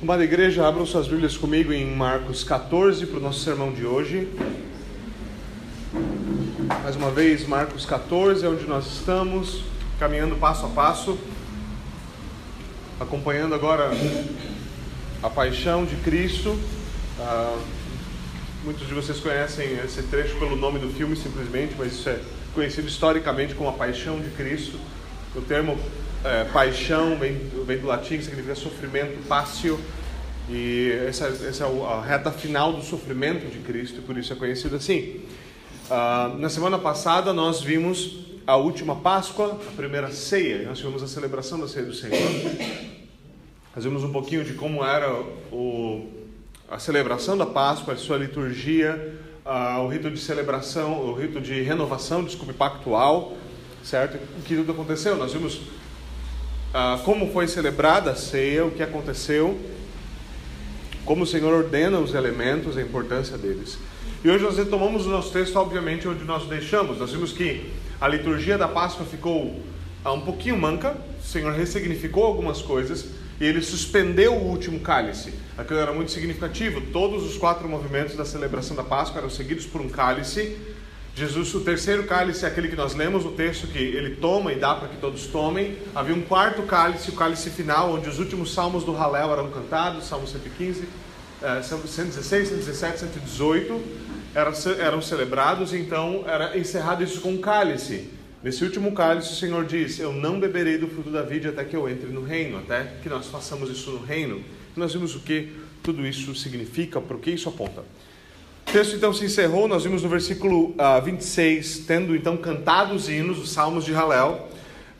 Amada igreja, abram suas Bíblias comigo em Marcos 14 para o nosso sermão de hoje. Mais uma vez, Marcos 14 é onde nós estamos, caminhando passo a passo, acompanhando agora a paixão de Cristo. Ah, muitos de vocês conhecem esse trecho pelo nome do filme simplesmente, mas isso é conhecido historicamente como a paixão de Cristo. O termo é, paixão vem, vem, do latim, que significa sofrimento, pácio, e essa, essa, é a reta final do sofrimento de Cristo, por isso é conhecido assim. Uh, na semana passada nós vimos a última Páscoa, a primeira ceia, nós tivemos a celebração da ceia do Senhor. Nós vimos um pouquinho de como era o, a celebração da Páscoa, a sua liturgia, uh, o rito de celebração, o rito de renovação, desculpe, pactual, certo? O que tudo aconteceu? Nós vimos ah, como foi celebrada a ceia, o que aconteceu, como o Senhor ordena os elementos, a importância deles. E hoje nós retomamos o nosso texto, obviamente, onde nós deixamos. Nós vimos que a liturgia da Páscoa ficou ah, um pouquinho manca, o Senhor ressignificou algumas coisas e ele suspendeu o último cálice. Aquilo era muito significativo. Todos os quatro movimentos da celebração da Páscoa eram seguidos por um cálice Jesus, o terceiro cálice é aquele que nós lemos o texto que ele toma e dá para que todos tomem. Havia um quarto cálice, o cálice final, onde os últimos salmos do Halel eram cantados, Salmo 115, 116, 117, 118 eram, celebrados, então era encerrado isso com um cálice. Nesse último cálice, o Senhor diz: Eu não beberei do fruto da vida até que eu entre no reino, até que nós façamos isso no reino. Nós vimos o que tudo isso significa, para o que isso aponta. O texto então se encerrou, nós vimos no versículo uh, 26, tendo então cantado os hinos, os salmos de Halel,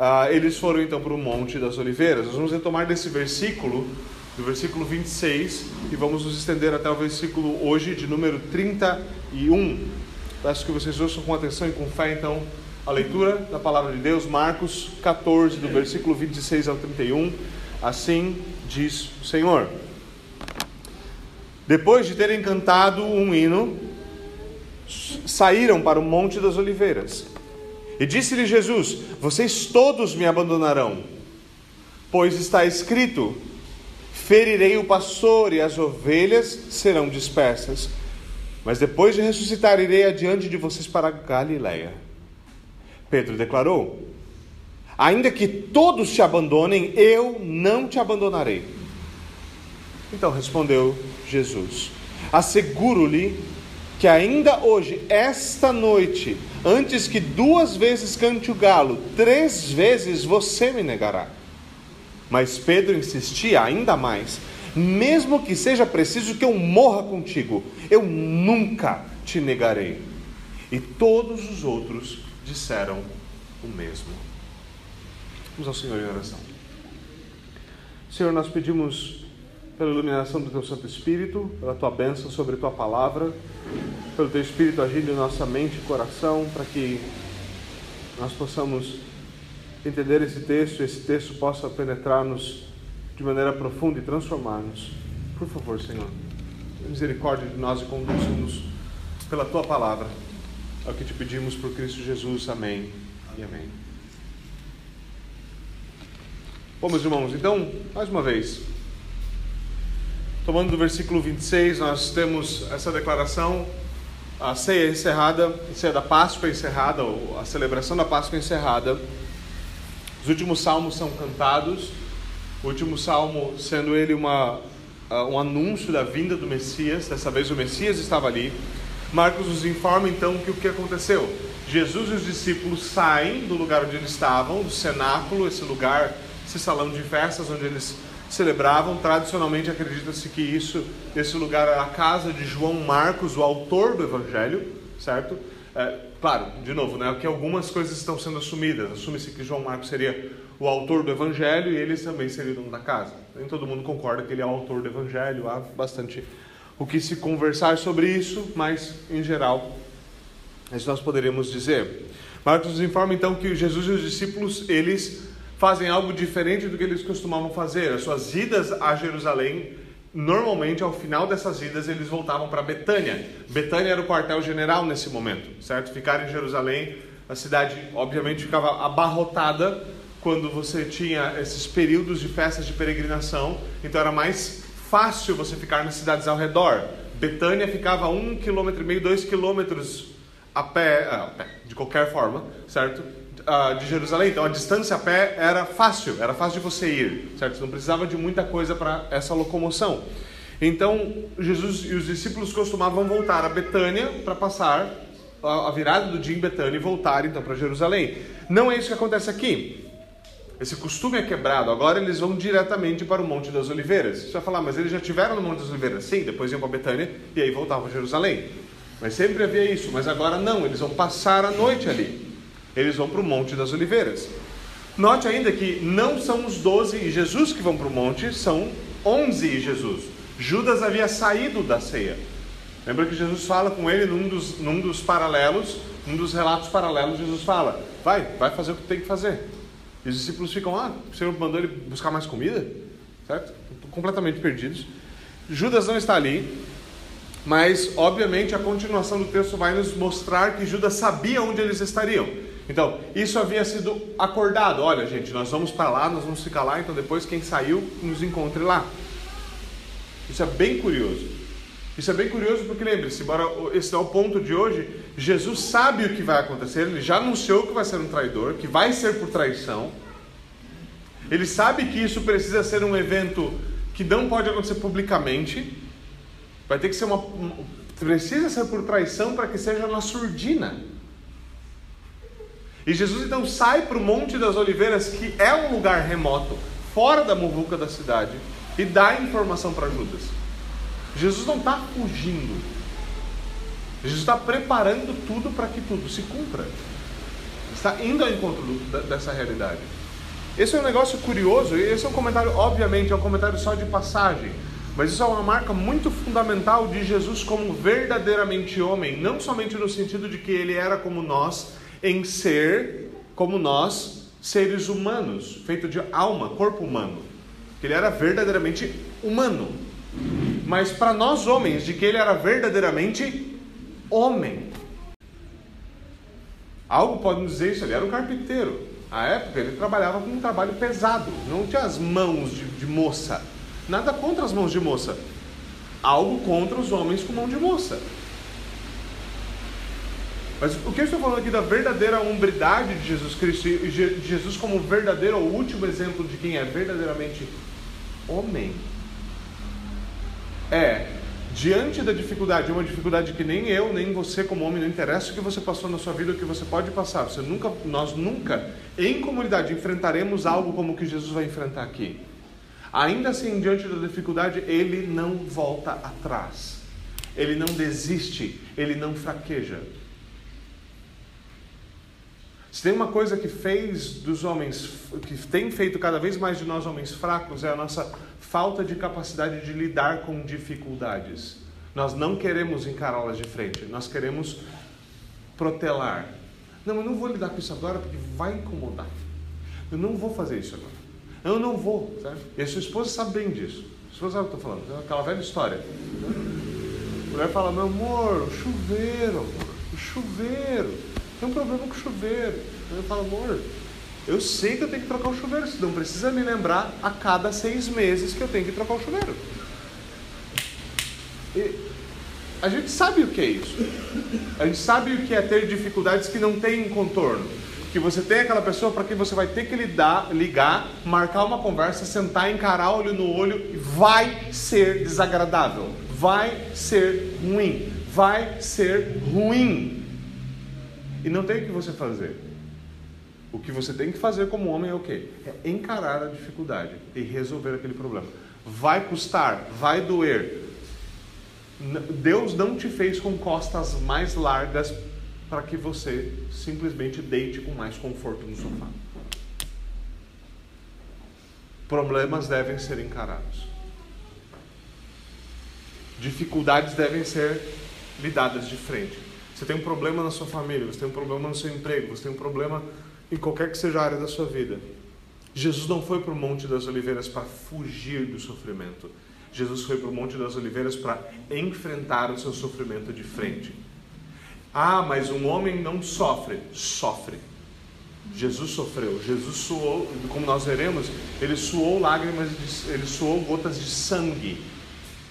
uh, eles foram então para o Monte das Oliveiras. Nós vamos retomar desse versículo, do versículo 26, e vamos nos estender até o versículo hoje de número 31. Peço que vocês ouçam com atenção e com fé então a leitura da palavra de Deus, Marcos 14, do versículo 26 ao 31. Assim diz o Senhor. Depois de terem cantado um hino, saíram para o Monte das Oliveiras. E disse-lhe Jesus: Vocês todos me abandonarão, pois está escrito: Ferirei o pastor e as ovelhas serão dispersas. Mas depois de ressuscitar, irei adiante de vocês para Galiléia. Pedro declarou: Ainda que todos te abandonem, eu não te abandonarei. Então respondeu Jesus: Asseguro-lhe que ainda hoje, esta noite, antes que duas vezes cante o galo, três vezes você me negará. Mas Pedro insistia ainda mais: mesmo que seja preciso que eu morra contigo, eu nunca te negarei. E todos os outros disseram o mesmo. Vamos ao Senhor em oração. Senhor, nós pedimos pela iluminação do Teu Santo Espírito, pela Tua bênção sobre a Tua palavra, pelo Teu Espírito agindo em nossa mente e coração, para que nós possamos entender esse texto esse texto possa penetrar-nos de maneira profunda e transformar-nos. Por favor, Senhor, misericórdia de nós e conduz-nos pela Tua palavra. É o que te pedimos por Cristo Jesus. Amém e amém. Bom, meus irmãos, então, mais uma vez, Tomando do versículo 26, nós temos essa declaração, a ceia encerrada, a ceia da Páscoa encerrada, ou a celebração da Páscoa encerrada. Os últimos salmos são cantados, o último salmo sendo ele uma, um anúncio da vinda do Messias, dessa vez o Messias estava ali. Marcos nos informa então que o que aconteceu. Jesus e os discípulos saem do lugar onde eles estavam, do cenáculo, esse lugar, esse salão de festas onde eles celebravam. Tradicionalmente acredita-se que isso, esse lugar era a casa de João Marcos, o autor do Evangelho, certo? É, claro, de novo, né, que algumas coisas estão sendo assumidas. Assume-se que João Marcos seria o autor do Evangelho e eles também seriam dono da casa. Nem todo mundo concorda que ele é o autor do Evangelho. Há bastante o que se conversar sobre isso, mas em geral, isso nós poderíamos dizer. Marcos nos informa então que Jesus e os discípulos eles fazem algo diferente do que eles costumavam fazer. As suas idas a Jerusalém, normalmente ao final dessas idas eles voltavam para Betânia. Betânia era o quartel-general nesse momento, certo? Ficar em Jerusalém, a cidade obviamente ficava abarrotada quando você tinha esses períodos de festas de peregrinação, então era mais fácil você ficar nas cidades ao redor. Betânia ficava um quilômetro e meio, dois quilômetros a pé, a pé de qualquer forma, certo? Uh, de Jerusalém. Então a distância a pé era fácil, era fácil de você ir, certo? Não precisava de muita coisa para essa locomoção. Então Jesus e os discípulos costumavam voltar a Betânia para passar a virada do dia em Betânia e voltar então para Jerusalém. Não é isso que acontece aqui. Esse costume é quebrado. Agora eles vão diretamente para o Monte das Oliveiras. Você vai falar, mas eles já tiveram no Monte das Oliveiras? Sim, depois iam para Betânia e aí voltavam a Jerusalém. Mas sempre havia isso. Mas agora não, eles vão passar a noite ali. Eles vão para o Monte das Oliveiras. Note ainda que não são os doze e Jesus que vão para o monte, são onze e Jesus. Judas havia saído da ceia. Lembra que Jesus fala com ele num dos, num dos paralelos, num dos relatos paralelos, Jesus fala: vai, vai fazer o que tem que fazer. E os discípulos ficam, ah, o Senhor mandou ele buscar mais comida? Certo? Completamente perdidos. Judas não está ali, mas obviamente a continuação do texto vai nos mostrar que Judas sabia onde eles estariam. Então, isso havia sido acordado. Olha, gente, nós vamos para lá, nós vamos ficar lá, então depois quem saiu nos encontre lá. Isso é bem curioso. Isso é bem curioso porque lembre-se, embora esse é o ponto de hoje, Jesus sabe o que vai acontecer, ele já anunciou que vai ser um traidor, que vai ser por traição. Ele sabe que isso precisa ser um evento que não pode acontecer publicamente. Vai ter que ser uma precisa ser por traição para que seja na surdina. E Jesus então sai para o Monte das Oliveiras, que é um lugar remoto, fora da muvuca da cidade, e dá informação para Judas. Jesus não está fugindo. Jesus está preparando tudo para que tudo se cumpra. Está indo ao encontro dessa realidade. Esse é um negócio curioso, e esse é um comentário, obviamente, é um comentário só de passagem. Mas isso é uma marca muito fundamental de Jesus como verdadeiramente homem, não somente no sentido de que ele era como nós, em ser como nós, seres humanos, feito de alma, corpo humano. Que ele era verdadeiramente humano mas para nós homens, de que ele era verdadeiramente homem. Algo pode nos dizer isso, ele era um carpinteiro. À época ele trabalhava com um trabalho pesado, não tinha as mãos de, de moça. Nada contra as mãos de moça. Algo contra os homens com mão de moça. Mas o que eu estou falando aqui da verdadeira hombridade de Jesus Cristo, e de Jesus como verdadeiro ou último exemplo de quem é verdadeiramente homem, é, diante da dificuldade, uma dificuldade que nem eu, nem você como homem, não interessa o que você passou na sua vida, o que você pode passar. Você nunca, nós nunca, em comunidade, enfrentaremos algo como o que Jesus vai enfrentar aqui. Ainda assim, diante da dificuldade, ele não volta atrás. Ele não desiste, ele não fraqueja. Se tem uma coisa que fez dos homens, que tem feito cada vez mais de nós homens fracos, é a nossa falta de capacidade de lidar com dificuldades. Nós não queremos encará-las de frente, nós queremos protelar. Não, eu não vou lidar com isso agora porque vai incomodar. Eu não vou fazer isso agora. Eu não vou, sabe? E a sua esposa sabe bem disso. A esposa sabe o que eu estou falando, aquela velha história. A mulher fala, meu amor, o chuveiro, o chuveiro. Tem um problema com o chuveiro. Eu falo, amor, eu sei que eu tenho que trocar o chuveiro, você não precisa me lembrar a cada seis meses que eu tenho que trocar o chuveiro. E a gente sabe o que é isso. A gente sabe o que é ter dificuldades que não tem contorno. Que você tem aquela pessoa para quem você vai ter que lidar, ligar, marcar uma conversa, sentar, encarar olho no olho, e vai ser desagradável, vai ser ruim, vai ser ruim. E não tem o que você fazer. O que você tem que fazer como homem é o quê? É encarar a dificuldade e resolver aquele problema. Vai custar, vai doer. Deus não te fez com costas mais largas para que você simplesmente deite com mais conforto no sofá. Problemas devem ser encarados. Dificuldades devem ser lidadas de frente. Você tem um problema na sua família, você tem um problema no seu emprego, você tem um problema em qualquer que seja a área da sua vida. Jesus não foi para o Monte das Oliveiras para fugir do sofrimento. Jesus foi para o Monte das Oliveiras para enfrentar o seu sofrimento de frente. Ah, mas um homem não sofre. Sofre. Jesus sofreu. Jesus suou, como nós veremos, ele suou lágrimas, de, ele suou gotas de sangue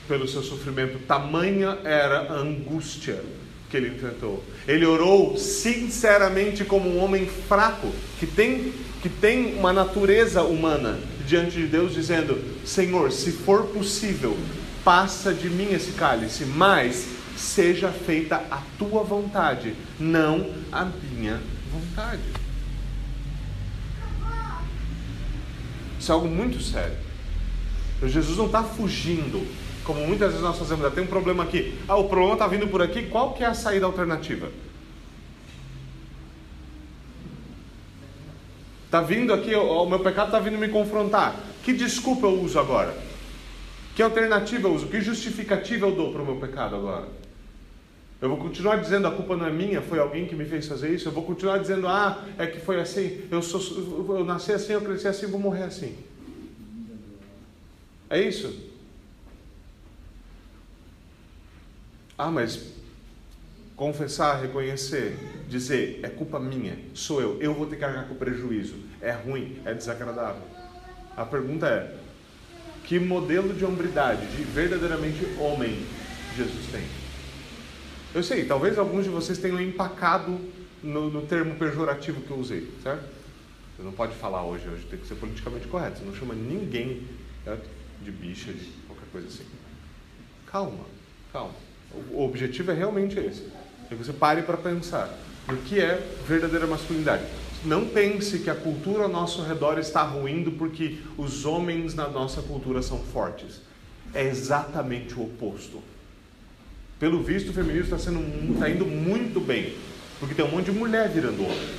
pelo seu sofrimento, tamanha era a angústia que ele enfrentou. Ele orou sinceramente como um homem fraco, que tem, que tem uma natureza humana diante de Deus, dizendo: Senhor, se for possível, passa de mim esse cálice, mas seja feita a tua vontade, não a minha vontade. Isso é algo muito sério. Jesus não está fugindo como muitas vezes nós fazemos, ah, tem um problema aqui. Ah, o problema está vindo por aqui, qual que é a saída alternativa? Está vindo aqui, o meu pecado está vindo me confrontar. Que desculpa eu uso agora? Que alternativa eu uso? Que justificativa eu dou para o meu pecado agora? Eu vou continuar dizendo a culpa não é minha, foi alguém que me fez fazer isso. Eu vou continuar dizendo, ah, é que foi assim, eu, sou, eu nasci assim, eu cresci assim, vou morrer assim. É isso? Ah, mas confessar, reconhecer, dizer é culpa minha, sou eu, eu vou ter que carregar com prejuízo, é ruim, é desagradável. A pergunta é: que modelo de hombridade, de verdadeiramente homem, Jesus tem? Eu sei, talvez alguns de vocês tenham empacado no, no termo pejorativo que eu usei, certo? Você não pode falar hoje, hoje tem que ser politicamente correto. Você não chama ninguém certo? de bicha, de qualquer coisa assim. Calma, calma. O objetivo é realmente esse. É que você pare para pensar no que é verdadeira masculinidade. Não pense que a cultura ao nosso redor está ruindo porque os homens na nossa cultura são fortes. É exatamente o oposto. Pelo visto, o feminismo está, sendo, está indo muito bem, porque tem um monte de mulher virando homem.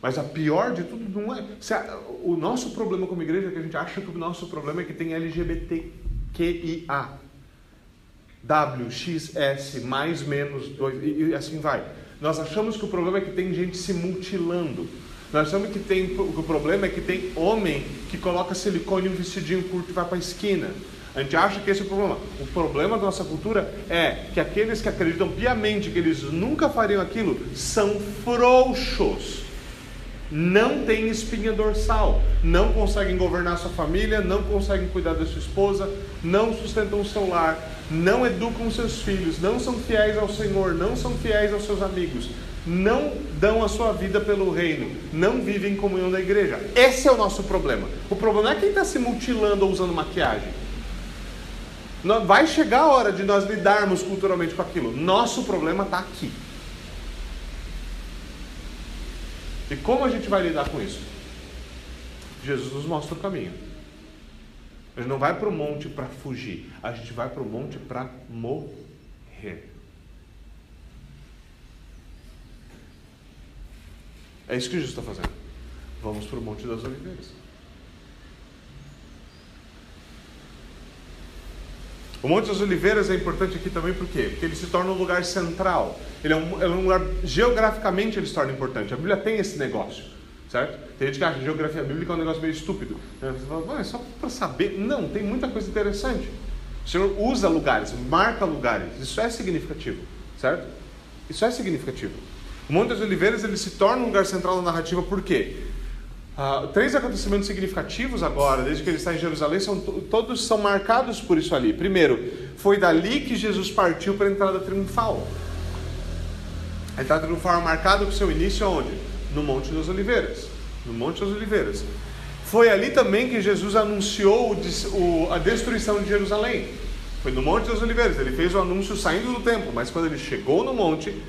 Mas a pior de tudo não é. O nosso problema como igreja é que a gente acha que o nosso problema é que tem LGBT QIA. W, X, S, mais, menos, dois, e, e assim vai. Nós achamos que o problema é que tem gente se mutilando. Nós achamos que, tem, o problema é que tem homem que coloca silicone e um vestidinho curto e vai para a esquina. A gente acha que esse é o problema. O problema da nossa cultura é que aqueles que acreditam piamente que eles nunca fariam aquilo são frouxos não têm espinha dorsal, não conseguem governar sua família, não conseguem cuidar da sua esposa, não sustentam o seu lar, não educam seus filhos, não são fiéis ao Senhor, não são fiéis aos seus amigos, não dão a sua vida pelo reino, não vivem em comunhão da igreja. Esse é o nosso problema. O problema não é quem está se mutilando ou usando maquiagem. Vai chegar a hora de nós lidarmos culturalmente com aquilo. Nosso problema está aqui. E como a gente vai lidar com isso? Jesus nos mostra o caminho. A gente não vai para o monte para fugir, a gente vai para o monte para morrer. É isso que Jesus está fazendo. Vamos para o Monte das Oliveiras. O Monte das Oliveiras é importante aqui também por quê? Porque ele se torna um lugar central. Ele é um, é um lugar, geograficamente ele se torna importante. A Bíblia tem esse negócio, certo? Tem gente que acha que geografia bíblica é um negócio meio estúpido. Você fala, é só para saber. Não, tem muita coisa interessante. O Senhor usa lugares, marca lugares. Isso é significativo, certo? Isso é significativo. O Monte das Oliveiras ele se torna um lugar central na narrativa por quê? Uh, três acontecimentos significativos agora, desde que ele está em Jerusalém, são, todos são marcados por isso ali. Primeiro, foi dali que Jesus partiu para a entrada triunfal. A entrada triunfal é marcada com seu início aonde? No Monte das Oliveiras. No Monte das Oliveiras. Foi ali também que Jesus anunciou o, o, a destruição de Jerusalém. Foi no Monte das Oliveiras. Ele fez o anúncio saindo do templo, mas quando ele chegou no monte,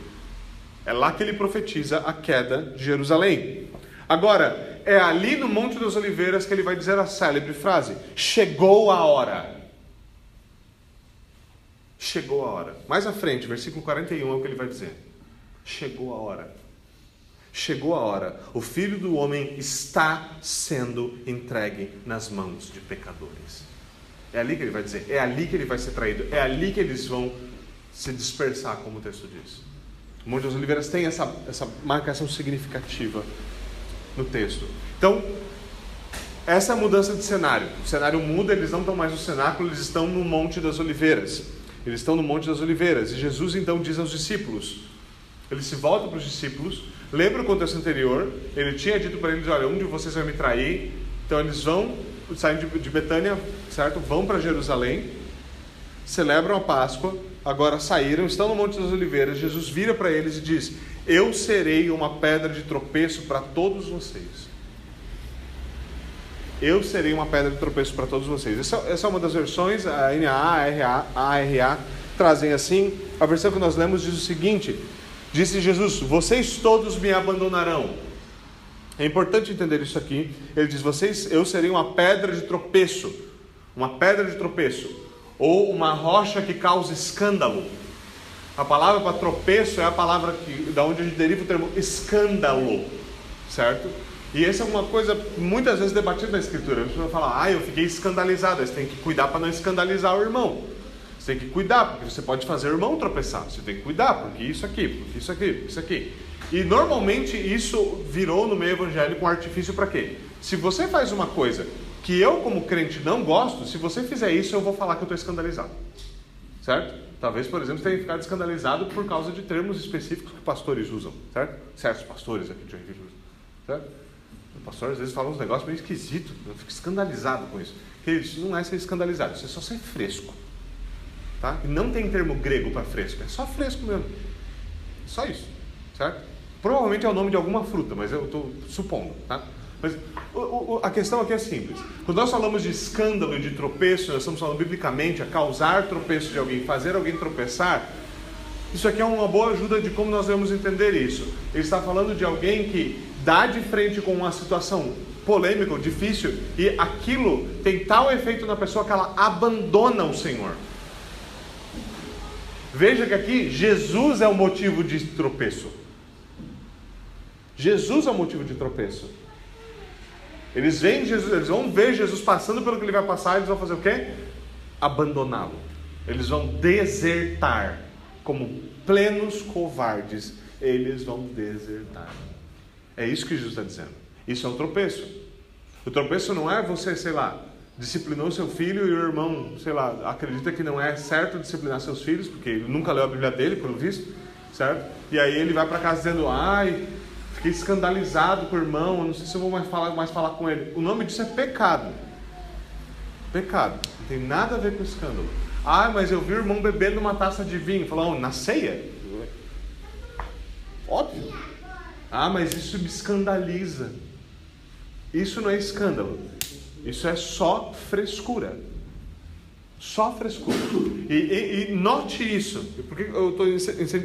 é lá que ele profetiza a queda de Jerusalém. Agora, é ali no Monte das Oliveiras que ele vai dizer a célebre frase: Chegou a hora. Chegou a hora. Mais à frente, versículo 41 é o que ele vai dizer: Chegou a hora. Chegou a hora. O filho do homem está sendo entregue nas mãos de pecadores. É ali que ele vai dizer: É ali que ele vai ser traído. É ali que eles vão se dispersar, como o texto diz. O Monte das Oliveiras tem essa, essa marcação significativa no texto. Então, essa é mudança de cenário. O cenário muda, eles não estão mais no cenáculo, eles estão no Monte das Oliveiras. Eles estão no Monte das Oliveiras. E Jesus então diz aos discípulos: ele se volta para os discípulos, lembra o contexto anterior, ele tinha dito para eles: olha, um de vocês vai me trair, Então eles vão, saem de Betânia, certo? Vão para Jerusalém, celebram a Páscoa, agora saíram, estão no Monte das Oliveiras. Jesus vira para eles e diz: Eu serei uma pedra de tropeço para todos vocês. Eu serei uma pedra de tropeço para todos vocês. Essa, essa, é uma das versões, a NA, a ARA, a ARA trazem assim. A versão que nós lemos diz o seguinte: Disse Jesus: Vocês todos me abandonarão. É importante entender isso aqui. Ele diz: Vocês, eu serei uma pedra de tropeço, uma pedra de tropeço, ou uma rocha que causa escândalo. A palavra para tropeço é a palavra que, da onde a gente deriva o termo escândalo, certo? E essa é uma coisa muitas vezes debatida na Escritura. A pessoa fala, ah, eu fiquei escandalizado. Você tem que cuidar para não escandalizar o irmão. Você tem que cuidar, porque você pode fazer o irmão tropeçar. Você tem que cuidar, porque isso aqui, porque isso aqui, porque isso aqui. E normalmente isso virou no meio evangélico um artifício para quê? Se você faz uma coisa que eu, como crente, não gosto, se você fizer isso, eu vou falar que eu estou escandalizado. Certo? Talvez, por exemplo, tenha ficado escandalizado por causa de termos específicos que pastores usam. Certo? Certos pastores aqui de Joinville usam. Certo? O pastor às vezes fala uns negócios meio esquisitos. Eu fico escandalizado com isso. Queridos, não é ser escandalizado, isso é só ser fresco. Tá? E não tem termo grego para fresco, é só fresco mesmo. Só isso. Certo? Provavelmente é o nome de alguma fruta, mas eu estou supondo. Tá? Mas o, o, a questão aqui é simples. Quando nós falamos de escândalo e de tropeço, nós estamos falando biblicamente a causar tropeço de alguém, fazer alguém tropeçar. Isso aqui é uma boa ajuda de como nós devemos entender isso. Ele está falando de alguém que dá de frente com uma situação polêmica, difícil, e aquilo tem tal efeito na pessoa que ela abandona o Senhor. Veja que aqui Jesus é o motivo de tropeço. Jesus é o motivo de tropeço. Eles veem Jesus, eles vão ver Jesus passando pelo que ele vai passar, eles vão fazer o quê? Abandoná-lo. Eles vão desertar. Como plenos covardes, eles vão desertar. É isso que Jesus está dizendo. Isso é um tropeço. O tropeço não é você, sei lá, disciplinou seu filho e o irmão, sei lá, acredita que não é certo disciplinar seus filhos, porque ele nunca leu a Bíblia dele, pelo visto, certo? E aí ele vai para casa dizendo, ai, fiquei escandalizado com o irmão, não sei se eu vou mais falar, mais falar com ele. O nome disso é pecado. Pecado. Não tem nada a ver com escândalo. Ah, mas eu vi o irmão bebendo uma taça de vinho. Falou, na ceia? Óbvio. Ah, mas isso me escandaliza. Isso não é escândalo. Isso é só frescura. Só frescura. E, e, e note isso. Por que eu estou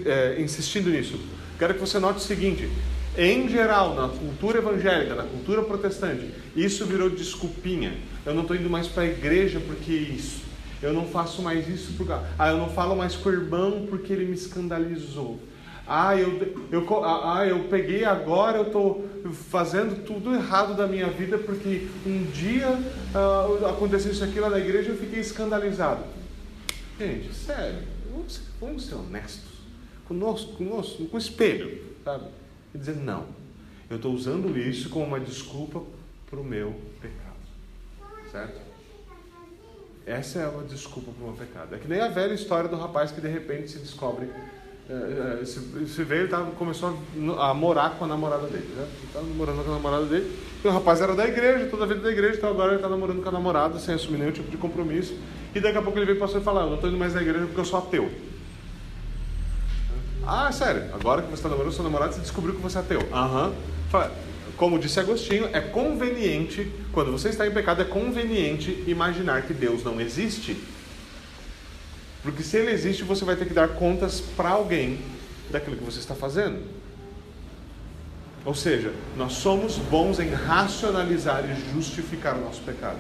é, insistindo nisso? Quero que você note o seguinte: em geral, na cultura evangélica, na cultura protestante, isso virou desculpinha. Eu não estou indo mais para a igreja porque isso. Eu não faço mais isso porque. Ah, eu não falo mais com o irmão porque ele me escandalizou. Ah, eu, eu, ah, eu peguei agora, eu estou fazendo tudo errado da minha vida porque um dia ah, aconteceu isso aqui lá na igreja e eu fiquei escandalizado. Gente, sério, vamos, vamos ser honestos conosco, conosco, com o espelho, sabe? E dizer, não, eu estou usando isso como uma desculpa para o meu pecado, certo? Essa é uma desculpa para o meu pecado. É que nem a velha história do rapaz que de repente se descobre é, esse, esse veio tava, começou a, a, morar com a namorada dele, né? Estava namorando com a namorada dele. E o rapaz era da igreja, toda a vida da igreja, então agora ele está namorando com a namorada sem assumir nenhum tipo de compromisso. E daqui a pouco ele veio para você e falar: Eu não estou indo mais na igreja porque eu sou ateu. Ah, sério, agora que você está namorando seu namorado, você descobriu que você é ateu. Aham. Como disse Agostinho, é conveniente, quando você está em pecado, é conveniente imaginar que Deus não existe porque se ele existe, você vai ter que dar contas para alguém daquilo que você está fazendo. Ou seja, nós somos bons em racionalizar e justificar o nosso pecado.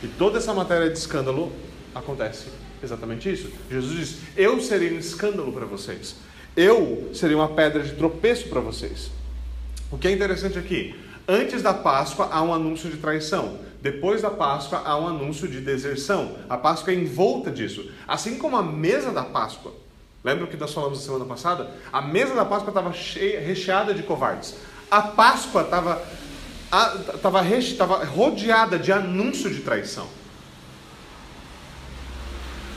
E toda essa matéria de escândalo acontece exatamente isso. Jesus diz: Eu serei um escândalo para vocês. Eu serei uma pedra de tropeço para vocês. O que é interessante aqui, antes da Páscoa há um anúncio de traição. Depois da Páscoa há um anúncio de deserção. A Páscoa é envolta disso. Assim como a mesa da Páscoa. Lembra o que nós falamos na semana passada? A mesa da Páscoa estava recheada de covardes. A Páscoa estava rodeada de anúncio de traição.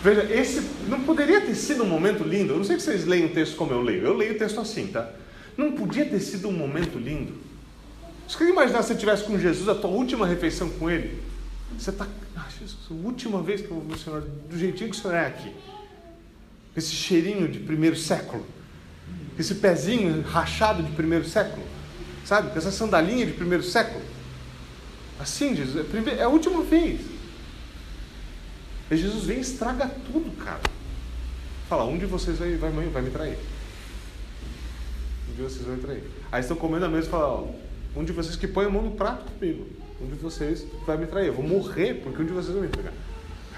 Veja, esse não poderia ter sido um momento lindo. Eu não sei se vocês leem o texto como eu leio. Eu leio o texto assim, tá? Não podia ter sido um momento lindo Você quer imaginar se você estivesse com Jesus, a tua última refeição com Ele? Você está, ah, Jesus, a última vez que eu vou ver o Senhor, do jeitinho que o Senhor é aqui. Esse cheirinho de primeiro século. Esse pezinho rachado de primeiro século. Sabe? Com essa sandalinha de primeiro século. Assim, Jesus, é, é a última vez. E Jesus vem e estraga tudo, cara. Fala, um de vocês vai, vai, vai me trair. Um de vocês vai me trair. Aí estão comendo a mesa e falam, ó, um de vocês que põe a mão no prato comigo. Um de vocês vai me trair. Eu vou morrer porque um de vocês vai me entregar.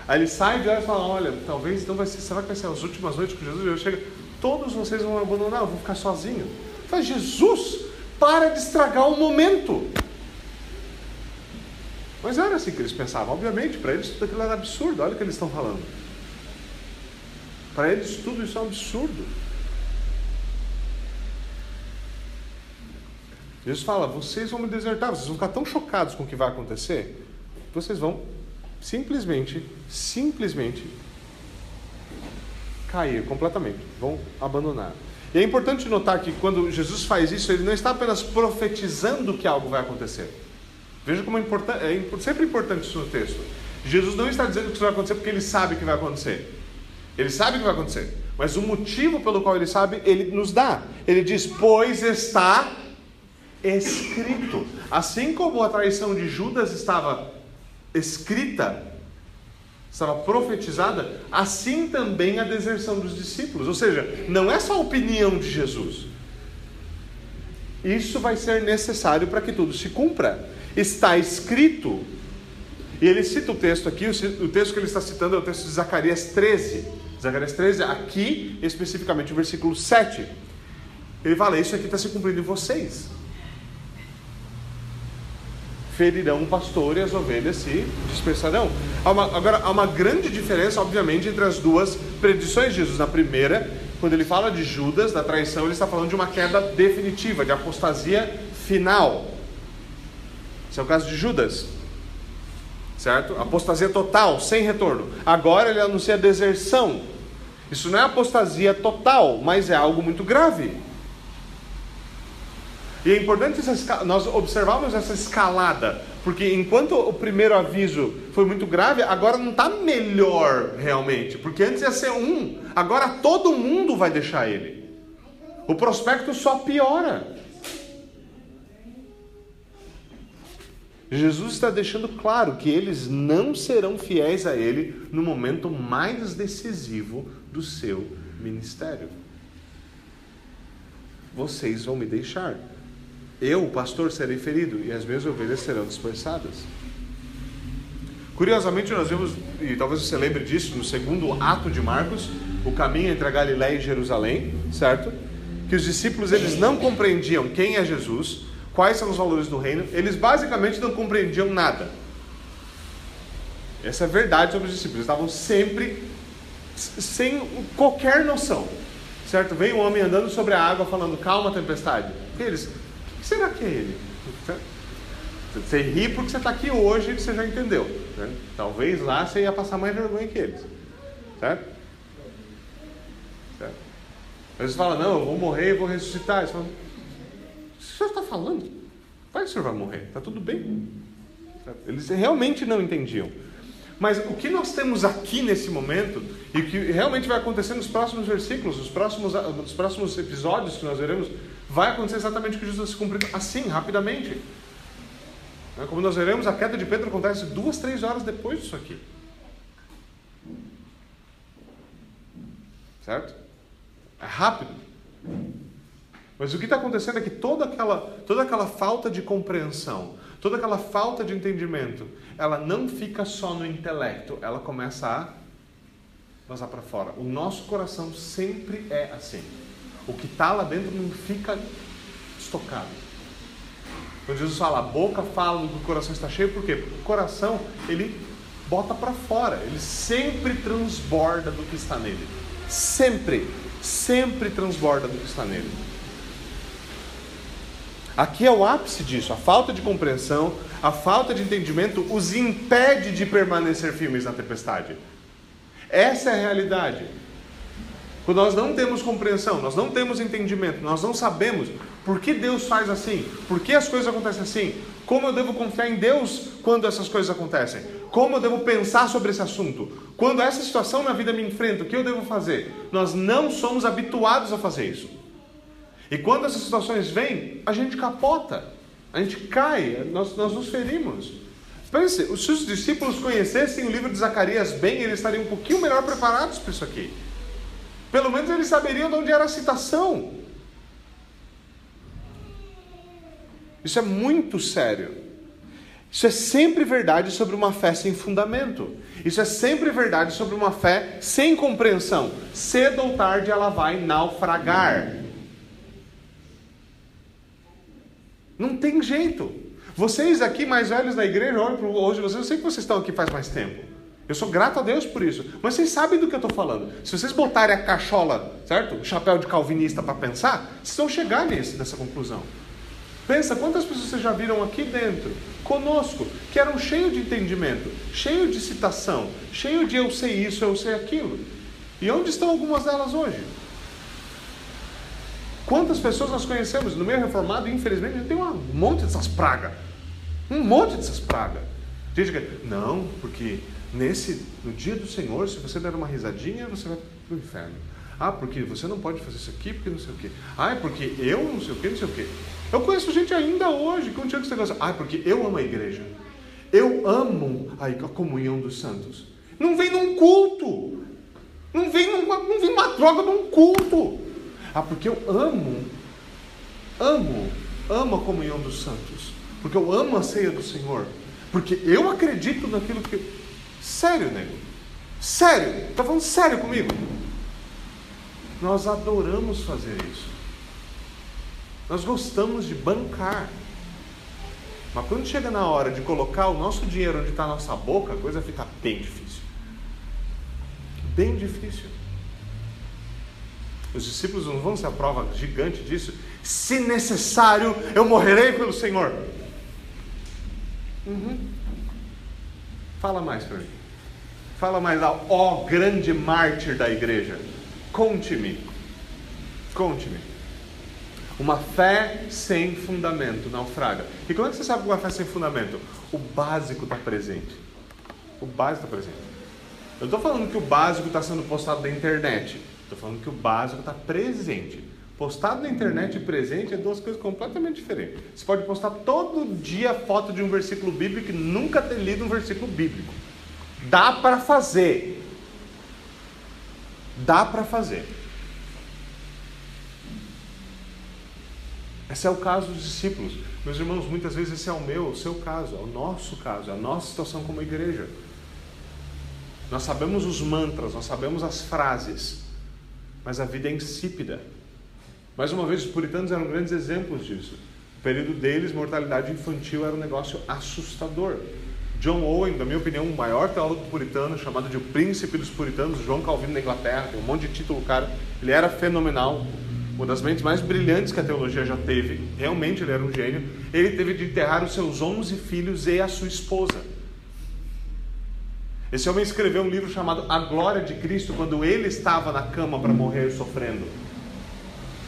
Aí ele sai de lá e fala, olha, talvez então vai ser, será que vai ser as últimas noites com Jesus? Eu chego, todos vocês vão abandonar, eu vou ficar sozinho. Fala, Jesus, para de estragar o momento. Mas era assim que eles pensavam. Obviamente, para eles tudo aquilo era absurdo. Olha o que eles estão falando. Para eles tudo isso é um absurdo. Jesus fala: vocês vão me desertar, vocês vão ficar tão chocados com o que vai acontecer, vocês vão simplesmente, simplesmente cair completamente, vão abandonar. E é importante notar que quando Jesus faz isso, ele não está apenas profetizando que algo vai acontecer. Veja como é, importante, é sempre importante isso no texto. Jesus não está dizendo que isso vai acontecer porque ele sabe que vai acontecer. Ele sabe que vai acontecer. Mas o motivo pelo qual ele sabe, ele nos dá. Ele diz: Pois está escrito. Assim como a traição de Judas estava escrita, estava profetizada, assim também a deserção dos discípulos. Ou seja, não é só a opinião de Jesus. Isso vai ser necessário para que tudo se cumpra. Está escrito. E ele cita o texto aqui, o texto que ele está citando é o texto de Zacarias 13. Zacarias 13, aqui especificamente o versículo 7. Ele fala: Isso aqui está se cumprindo em vocês ferirão o pastor e as ovelhas se dispersarão. Há uma, agora, há uma grande diferença, obviamente, entre as duas predições de Jesus. Na primeira, quando ele fala de Judas, da traição, ele está falando de uma queda definitiva, de apostasia final. Esse é o caso de Judas. Certo? Apostasia total, sem retorno. Agora ele anuncia deserção. Isso não é apostasia total, mas é algo muito grave. E é importante nós observarmos essa escalada, porque enquanto o primeiro aviso foi muito grave, agora não está melhor realmente, porque antes ia ser um, agora todo mundo vai deixar ele. O prospecto só piora. Jesus está deixando claro que eles não serão fiéis a Ele no momento mais decisivo do seu ministério. Vocês vão me deixar. Eu, pastor, serei ferido e as minhas ovelhas serão dispersadas. Curiosamente, nós vemos, e talvez você lembre disso, no segundo ato de Marcos, o caminho entre a Galiléia e Jerusalém, certo? Que os discípulos eles não compreendiam quem é Jesus, quais são os valores do reino, eles basicamente não compreendiam nada. Essa é a verdade sobre os discípulos, eles estavam sempre sem qualquer noção, certo? Vem um homem andando sobre a água falando, calma tempestade. Eles, que será que é ele? Você ri porque você está aqui hoje e você já entendeu. Né? Talvez lá você ia passar mais vergonha que eles. Certo? certo? Às vezes fala, não, eu vou morrer e vou ressuscitar. Eles falam, o o senhor está falando? Vai que o senhor vai morrer, está tudo bem. Eles realmente não entendiam. Mas o que nós temos aqui nesse momento, e que realmente vai acontecer nos próximos versículos, nos próximos, nos próximos episódios que nós veremos, vai acontecer exatamente o que Jesus se cumprindo assim, rapidamente. Né, como nós veremos, a queda de Pedro acontece duas, três horas depois disso aqui. Certo? É rápido. Mas o que está acontecendo é que toda aquela, toda aquela falta de compreensão, toda aquela falta de entendimento, ela não fica só no intelecto, ela começa a vazar para fora. O nosso coração sempre é assim. O que está lá dentro não fica estocado. Quando Jesus fala, a boca fala que o coração está cheio, por quê? Porque o coração, ele bota para fora, ele sempre transborda do que está nele. Sempre, sempre transborda do que está nele. Aqui é o ápice disso, a falta de compreensão, a falta de entendimento os impede de permanecer firmes na tempestade. Essa é a realidade. Quando nós não temos compreensão, nós não temos entendimento, nós não sabemos por que Deus faz assim, por que as coisas acontecem assim, como eu devo confiar em Deus quando essas coisas acontecem, como eu devo pensar sobre esse assunto, quando essa situação na vida me enfrenta, o que eu devo fazer? Nós não somos habituados a fazer isso. E quando essas situações vêm, a gente capota, a gente cai, nós, nós nos ferimos. Pense, se os discípulos conhecessem o livro de Zacarias bem, eles estariam um pouquinho melhor preparados para isso aqui. Pelo menos eles saberiam de onde era a citação. Isso é muito sério. Isso é sempre verdade sobre uma fé sem fundamento. Isso é sempre verdade sobre uma fé sem compreensão. Cedo ou tarde ela vai naufragar. Não tem jeito. Vocês aqui mais velhos da igreja, hoje vocês, eu sei que vocês estão aqui faz mais tempo. Eu sou grato a Deus por isso. Mas vocês sabem do que eu estou falando. Se vocês botarem a cachola, certo? O chapéu de calvinista para pensar, vocês vão chegar nesse, nessa conclusão. Pensa quantas pessoas vocês já viram aqui dentro, conosco, que eram cheios de entendimento, cheio de citação, cheio de eu sei isso, eu sei aquilo. E onde estão algumas delas hoje? Quantas pessoas nós conhecemos no meio reformado, infelizmente, tem um monte dessas pragas. Um monte dessas pragas. Gente que, não, porque nesse, no dia do Senhor, se você der uma risadinha, você vai para o inferno. Ah, porque você não pode fazer isso aqui, porque não sei o quê. Ah, é porque eu não sei o quê, não sei o quê. Eu conheço gente ainda hoje que continua com esse negócio. Ah, porque eu amo a igreja. Eu amo a comunhão dos santos. Não vem num culto. Não vem, numa, não vem uma droga num culto. Ah, porque eu amo, amo, amo a comunhão dos santos. Porque eu amo a ceia do Senhor. Porque eu acredito naquilo que. Sério, nego. Sério. Está falando sério comigo? Nós adoramos fazer isso. Nós gostamos de bancar. Mas quando chega na hora de colocar o nosso dinheiro onde está a nossa boca, a coisa fica bem difícil. Bem difícil. Os discípulos não vão ser a prova gigante disso. Se necessário, eu morrerei pelo Senhor. Uhum. Fala mais para mim. Fala mais, ó grande mártir da igreja. Conte-me. Conte-me. Uma fé sem fundamento naufraga. E como é que você sabe que uma fé sem fundamento? O básico está presente. O básico está presente. Eu estou falando que o básico está sendo postado na internet. Estou falando que o básico está presente. Postado na internet e presente é duas coisas completamente diferentes. Você pode postar todo dia foto de um versículo bíblico e nunca ter lido um versículo bíblico. Dá para fazer. Dá para fazer. Esse é o caso dos discípulos. Meus irmãos, muitas vezes esse é o meu, o seu caso, é o nosso caso, é a nossa situação como igreja. Nós sabemos os mantras, nós sabemos as frases, mas a vida é insípida. Mais uma vez, os puritanos eram grandes exemplos disso. No período deles, mortalidade infantil era um negócio assustador. John Owen, na minha opinião, o maior teólogo puritano, chamado de o príncipe dos puritanos, João Calvino da Inglaterra, tem um monte de título, cara. Ele era fenomenal, uma das mentes mais brilhantes que a teologia já teve. Realmente ele era um gênio. Ele teve de enterrar os seus 11 filhos e a sua esposa. Esse homem escreveu um livro chamado A Glória de Cristo quando ele estava na cama para morrer sofrendo.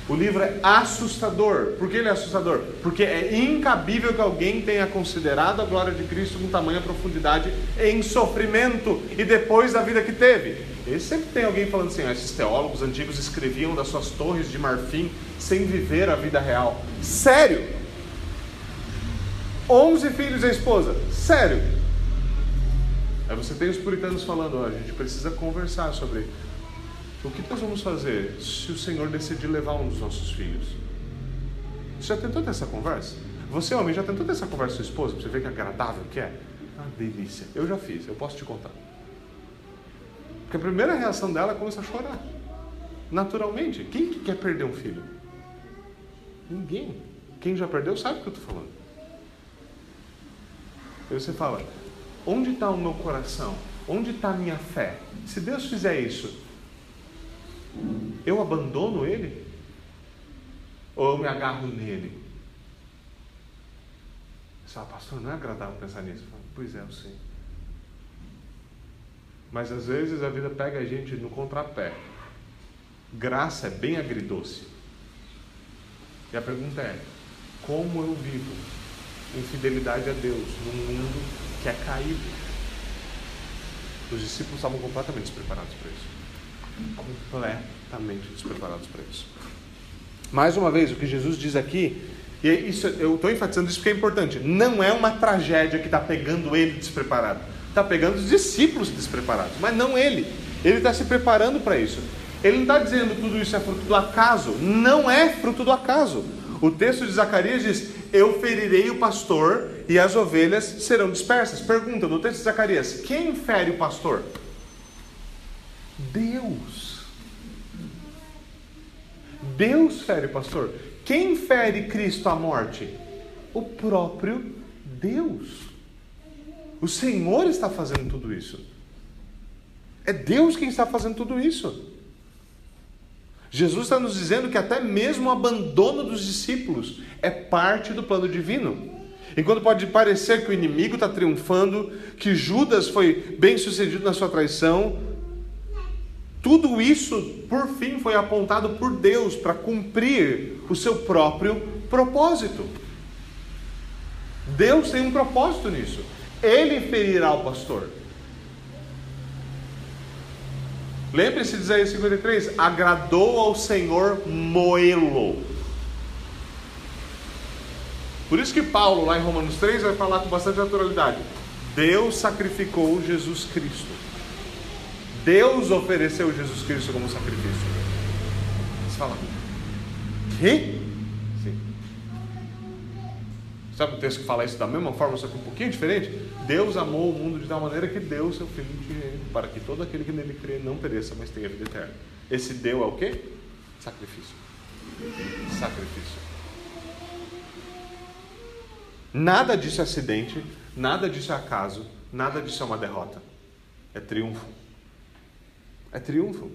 O livro é assustador. Por que ele é assustador? Porque é incabível que alguém tenha considerado a glória de Cristo com tamanha profundidade em sofrimento e depois da vida que teve. E sempre tem alguém falando assim: ah, esses teólogos antigos escreviam das suas torres de marfim sem viver a vida real. Sério? Onze filhos e a esposa. Sério? Aí você tem os puritanos falando, oh, a gente precisa conversar sobre o que nós vamos fazer se o Senhor decidir levar um dos nossos filhos. Você já tentou ter essa conversa? Você, homem, já tentou ter essa conversa com sua esposa para você ver que agradável que é? Ah, delícia. Eu já fiz, eu posso te contar. Porque a primeira reação dela é começar a chorar. Naturalmente. Quem que quer perder um filho? Ninguém. Quem já perdeu sabe o que eu estou falando. Aí você fala, Onde está o meu coração? Onde está a minha fé? Se Deus fizer isso, eu abandono Ele? Ou eu me agarro nele? Você fala, pastor, não é agradável pensar nisso. Falo, pois é, eu sei. Mas às vezes a vida pega a gente no contrapé. Graça é bem agridoce. E a pergunta é: como eu vivo em fidelidade a Deus num mundo que é caído? Os discípulos estavam completamente despreparados para isso. Completamente despreparados para isso. Mais uma vez, o que Jesus diz aqui, e isso, eu estou enfatizando isso porque é importante, não é uma tragédia que está pegando ele despreparado. Está pegando os discípulos despreparados, mas não ele. Ele está se preparando para isso. Ele não está dizendo tudo isso é fruto do acaso. Não é fruto do acaso. O texto de Zacarias diz: Eu ferirei o pastor e as ovelhas serão dispersas. Pergunta no texto de Zacarias: Quem fere o pastor? Deus. Deus fere o pastor. Quem fere Cristo à morte? O próprio Deus. O Senhor está fazendo tudo isso. É Deus quem está fazendo tudo isso. Jesus está nos dizendo que até mesmo o abandono dos discípulos é parte do plano divino. Enquanto pode parecer que o inimigo está triunfando, que Judas foi bem sucedido na sua traição, tudo isso, por fim, foi apontado por Deus para cumprir o seu próprio propósito. Deus tem um propósito nisso. Ele ferirá o pastor. Lembre-se de Isaías 53: agradou ao Senhor moê-lo. Por isso que Paulo, lá em Romanos 3, vai falar com bastante naturalidade: Deus sacrificou Jesus Cristo. Deus ofereceu Jesus Cristo como sacrifício. Você fala, que? Sabe o texto que fala isso da mesma forma, só que um pouquinho diferente? Deus amou o mundo de tal maneira que deu o seu Filho para que todo aquele que nele crê não pereça, mas tenha vida eterna. Esse deu é o quê? Sacrifício. Sacrifício. Nada disso é acidente, nada disso é acaso, nada disso é uma derrota. É triunfo. É triunfo.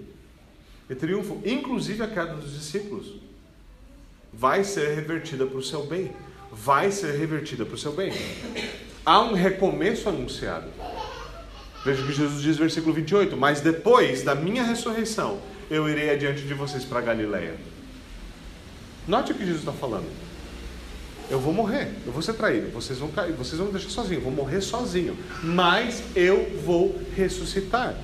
É triunfo. Inclusive a queda dos discípulos vai ser revertida para o seu bem. Vai ser revertida para o seu bem. Há um recomeço anunciado. Veja o que Jesus diz versículo 28. Mas depois da minha ressurreição, eu irei adiante de vocês para Galiléia. Note o que Jesus está falando. Eu vou morrer, eu vou ser traído, vocês vão cair, vocês vão me deixar sozinho, eu vou morrer sozinho, mas eu vou ressuscitar.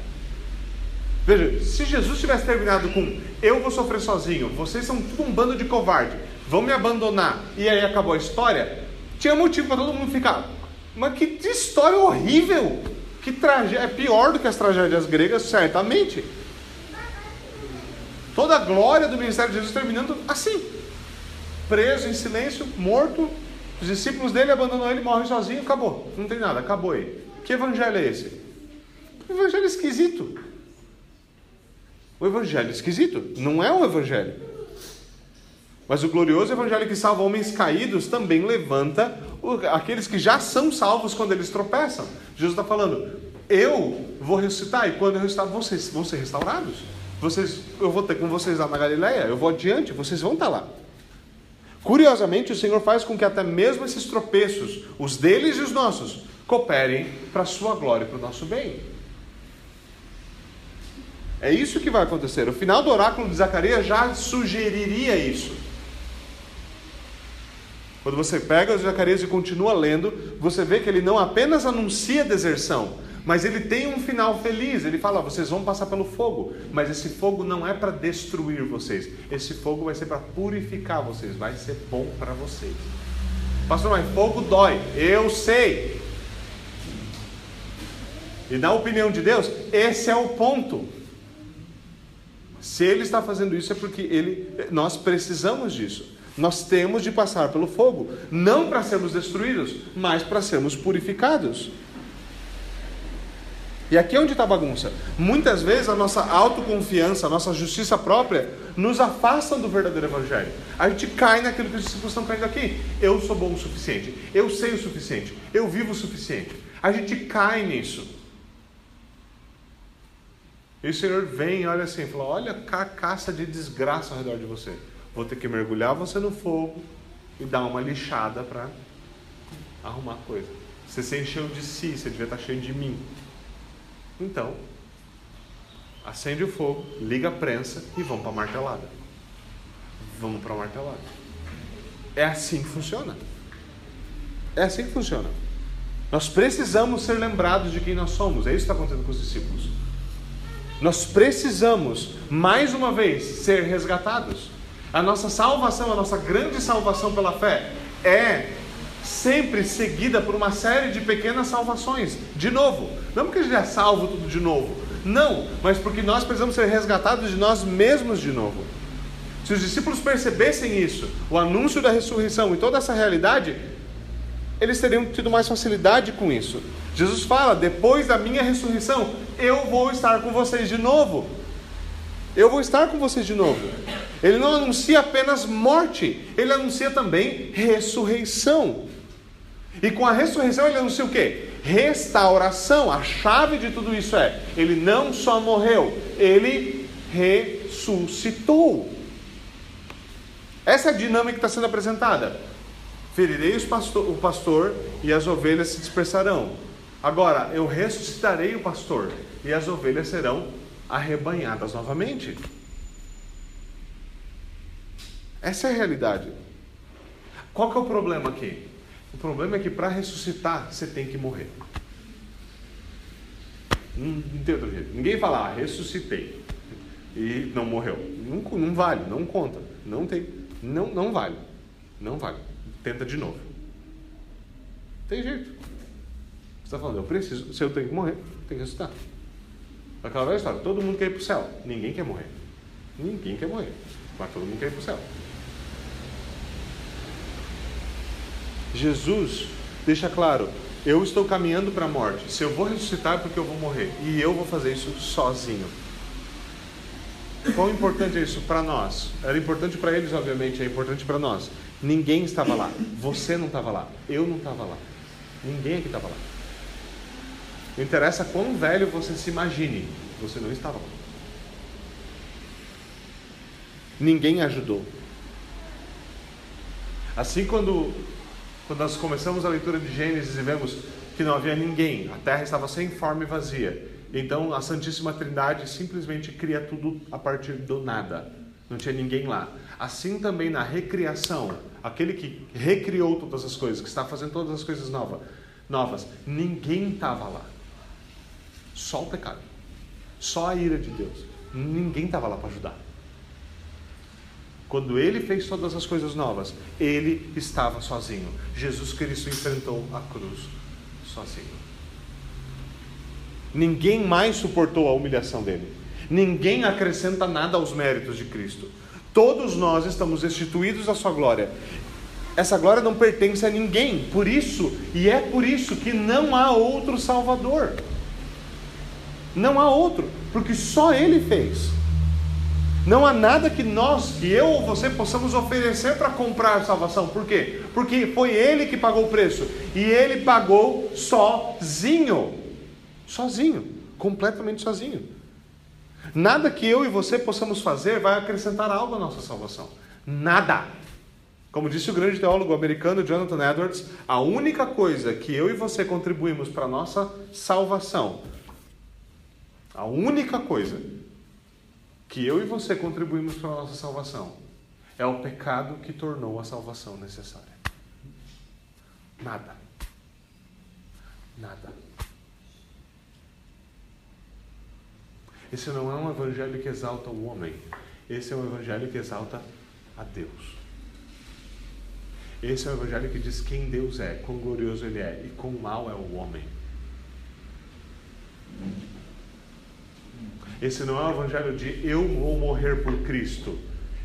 Veja, se Jesus tivesse terminado com eu vou sofrer sozinho, vocês são tudo um bando de covarde, vão me abandonar, e aí acabou a história, tinha motivo para todo mundo ficar. Mas que história horrível! Que tragédia, é pior do que as tragédias gregas, certamente. Toda a glória do ministério de Jesus terminando assim. Preso em silêncio, morto, os discípulos dele abandonam ele, morrem sozinho, acabou. Não tem nada, acabou aí. Que evangelho é esse? Evangelho esquisito. O evangelho esquisito. Não é um evangelho. Mas o glorioso evangelho que salva homens caídos também levanta aqueles que já são salvos quando eles tropeçam. Jesus está falando: Eu vou ressuscitar, e quando eu ressuscitar, vocês vão ser restaurados. Vocês, eu vou ter com vocês lá na Galileia, eu vou adiante, vocês vão estar lá. Curiosamente, o Senhor faz com que até mesmo esses tropeços, os deles e os nossos, cooperem para a sua glória e para o nosso bem. É isso que vai acontecer. O final do oráculo de Zacarias já sugeriria isso. Quando você pega Zacarias e continua lendo, você vê que ele não apenas anuncia deserção, mas ele tem um final feliz. Ele fala: vocês vão passar pelo fogo, mas esse fogo não é para destruir vocês. Esse fogo vai ser para purificar vocês, vai ser bom para vocês. Pastor, mas fogo dói. Eu sei. E na opinião de Deus, esse é o ponto. Se ele está fazendo isso é porque ele, nós precisamos disso. Nós temos de passar pelo fogo, não para sermos destruídos, mas para sermos purificados. E aqui é onde está a bagunça. Muitas vezes a nossa autoconfiança, a nossa justiça própria nos afastam do verdadeiro evangelho. A gente cai naquilo que os discípulos estão caindo aqui. Eu sou bom o suficiente, eu sei o suficiente, eu vivo o suficiente. A gente cai nisso. E o Senhor vem e olha assim, fala: olha a caça de desgraça ao redor de você. Vou ter que mergulhar você no fogo e dar uma lixada para arrumar coisa. Você se encheu de si, você devia estar cheio de mim. Então, acende o fogo, liga a prensa e vamos para a martelada. Vamos para a martelada. É assim que funciona. É assim que funciona. Nós precisamos ser lembrados de quem nós somos. É isso que está acontecendo com os discípulos. Nós precisamos, mais uma vez, ser resgatados. A nossa salvação, a nossa grande salvação pela fé, é sempre seguida por uma série de pequenas salvações. De novo, não porque a gente é salvo tudo de novo, não, mas porque nós precisamos ser resgatados de nós mesmos de novo. Se os discípulos percebessem isso, o anúncio da ressurreição e toda essa realidade, eles teriam tido mais facilidade com isso. Jesus fala: depois da minha ressurreição, eu vou estar com vocês de novo. Eu vou estar com vocês de novo. Ele não anuncia apenas morte, ele anuncia também ressurreição. E com a ressurreição ele anuncia o quê? Restauração. A chave de tudo isso é: ele não só morreu, ele ressuscitou. Essa é a dinâmica que está sendo apresentada. Ferirei o pastor e as ovelhas se dispersarão. Agora, eu ressuscitarei o pastor e as ovelhas serão arrebanhadas novamente. Essa é a realidade. Qual que é o problema aqui? O problema é que para ressuscitar você tem que morrer. Não, tem outro jeito. Ninguém fala, ah, ressuscitei e não morreu. Não, não vale, não conta. Não tem, não, não vale. Não vale. Tenta de novo. Tem jeito. Você está falando, eu preciso, se eu tenho que morrer, tem que ressuscitar. Aquela velha história, todo mundo quer ir para o céu. Ninguém quer morrer. Ninguém quer morrer. Mas todo mundo quer ir para o céu. Jesus deixa claro: eu estou caminhando para a morte. Se eu vou ressuscitar, é porque eu vou morrer. E eu vou fazer isso sozinho. Quão importante é isso para nós? Era importante para eles, obviamente, é importante para nós. Ninguém estava lá. Você não estava lá. Eu não estava lá. Ninguém aqui estava lá. Não interessa quão velho você se imagine, você não estava. Ninguém ajudou. Assim, quando quando nós começamos a leitura de Gênesis e vemos que não havia ninguém, a terra estava sem forma e vazia. Então a Santíssima Trindade simplesmente cria tudo a partir do nada. Não tinha ninguém lá. Assim também na recriação, aquele que recriou todas as coisas, que está fazendo todas as coisas novas, novas ninguém estava lá. Só o pecado. Só a ira de Deus. Ninguém estava lá para ajudar. Quando ele fez todas as coisas novas, ele estava sozinho. Jesus Cristo enfrentou a cruz sozinho. Ninguém mais suportou a humilhação dele. Ninguém acrescenta nada aos méritos de Cristo. Todos nós estamos restituídos à sua glória. Essa glória não pertence a ninguém. Por isso, e é por isso que não há outro Salvador. Não há outro, porque só ele fez. Não há nada que nós, que eu ou você possamos oferecer para comprar salvação. Por quê? Porque foi Ele que pagou o preço. E Ele pagou sozinho. Sozinho. Completamente sozinho. Nada que eu e você possamos fazer vai acrescentar algo à nossa salvação. Nada. Como disse o grande teólogo americano Jonathan Edwards, a única coisa que eu e você contribuímos para a nossa salvação, a única coisa que eu e você contribuímos para a nossa salvação é o pecado que tornou a salvação necessária. Nada. Nada. Esse não é um evangelho que exalta o homem. Esse é um evangelho que exalta a Deus. Esse é o evangelho que diz quem Deus é, quão glorioso Ele é e quão mau é o homem. Esse não é o evangelho de eu vou morrer por Cristo.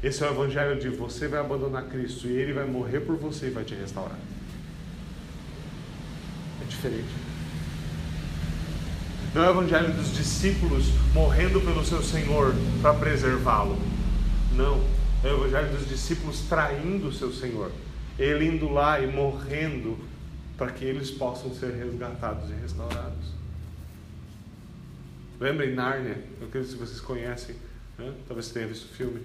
Esse é o evangelho de você vai abandonar Cristo e ele vai morrer por você e vai te restaurar. É diferente. Não é o evangelho dos discípulos morrendo pelo seu Senhor para preservá-lo. Não. É o evangelho dos discípulos traindo o seu Senhor. Ele indo lá e morrendo para que eles possam ser resgatados e restaurados. Lembra em Nárnia? Eu acredito que vocês conhecem. Né? Talvez você tenha visto o filme.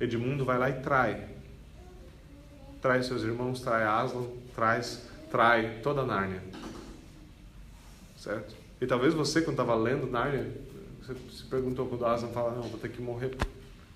Edmundo vai lá e trai. Trai seus irmãos, trai Aslan, traz, trai toda Nárnia. Certo? E talvez você, quando estava lendo Nárnia, Você se perguntou quando Aslan fala, não, vou ter que morrer,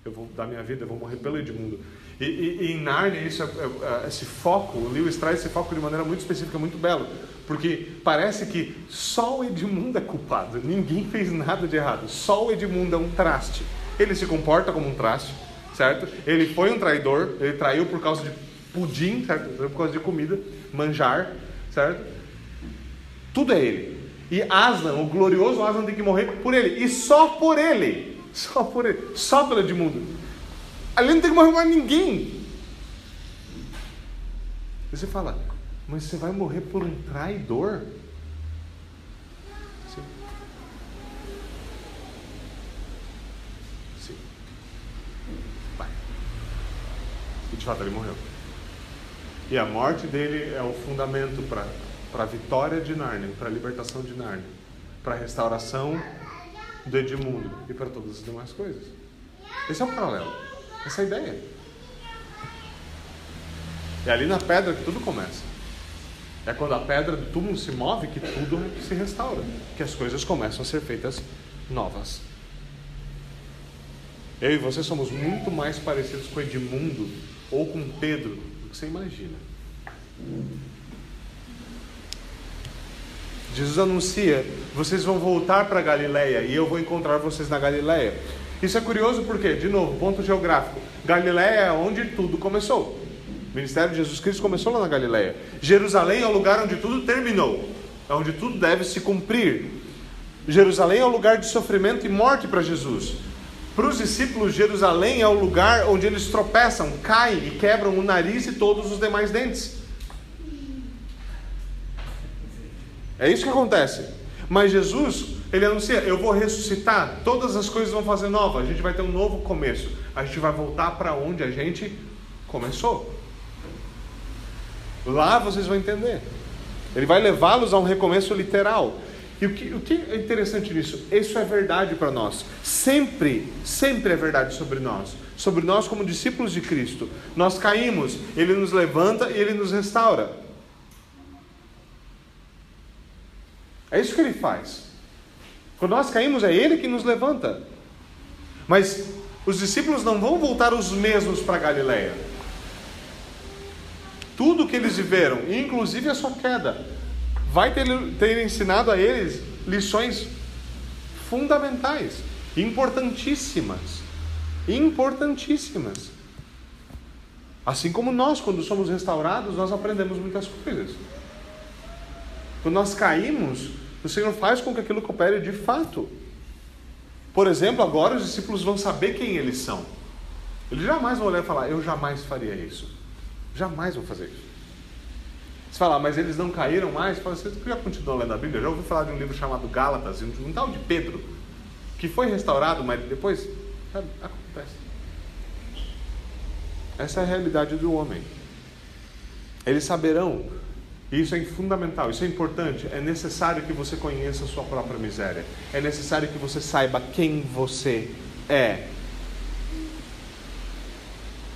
eu vou dar minha vida, eu vou morrer pelo Edmundo. E, e, e em Narnia, isso, é, é, é, esse foco, o Lewis traz esse foco de maneira muito específica, muito belo. Porque parece que só o Edmundo é culpado, ninguém fez nada de errado, só o Edmundo é um traste. Ele se comporta como um traste, certo? Ele foi um traidor, ele traiu por causa de pudim, certo? Por causa de comida, manjar, certo? Tudo é ele. E Aslan, o glorioso Aslan, tem que morrer por ele. E só por ele. Só por ele. Só pelo Edmundo. Ali não tem que morrer mais ninguém. E você fala, mas você vai morrer por um traidor? Sim. Vai. E de fato ele morreu. E a morte dele é o fundamento para a vitória de Narnia, para a libertação de Narnia, para a restauração do Edmundo e para todas as demais coisas. Esse é o paralelo. Essa é a ideia. É ali na pedra que tudo começa. É quando a pedra do túmulo se move que tudo se restaura, que as coisas começam a ser feitas novas. Eu e você somos muito mais parecidos com Edmundo ou com Pedro do que você imagina. Jesus anuncia: vocês vão voltar para Galiléia e eu vou encontrar vocês na Galiléia. Isso é curioso porque, de novo, ponto geográfico: Galiléia é onde tudo começou. O ministério de Jesus Cristo começou lá na Galileia. Jerusalém é o lugar onde tudo terminou, é onde tudo deve se cumprir. Jerusalém é o lugar de sofrimento e morte para Jesus. Para os discípulos, Jerusalém é o lugar onde eles tropeçam, caem e quebram o nariz e todos os demais dentes. É isso que acontece. Mas Jesus, ele anuncia: Eu vou ressuscitar, todas as coisas vão fazer nova, a gente vai ter um novo começo, a gente vai voltar para onde a gente começou. Lá vocês vão entender. Ele vai levá-los a um recomeço literal. E o que, o que é interessante nisso? Isso é verdade para nós. Sempre, sempre é verdade sobre nós. Sobre nós como discípulos de Cristo. Nós caímos, Ele nos levanta e Ele nos restaura. É isso que Ele faz. Quando nós caímos, é Ele que nos levanta. Mas os discípulos não vão voltar os mesmos para Galileia. Tudo que eles viveram, inclusive a sua queda, vai ter, ter ensinado a eles lições fundamentais, importantíssimas. Importantíssimas. Assim como nós, quando somos restaurados, nós aprendemos muitas coisas. Quando nós caímos, o Senhor faz com que aquilo coopere de fato. Por exemplo, agora os discípulos vão saber quem eles são. Eles jamais vão olhar e falar: Eu jamais faria isso. Jamais vou fazer isso. Você fala, mas eles não caíram mais? Fala, você já continuou lendo a Bíblia? Já ouviu falar de um livro chamado Gálatas, um tal de Pedro, que foi restaurado, mas depois, sabe, acontece. Essa é a realidade do homem. Eles saberão, e isso é fundamental, isso é importante, é necessário que você conheça a sua própria miséria. É necessário que você saiba quem você é.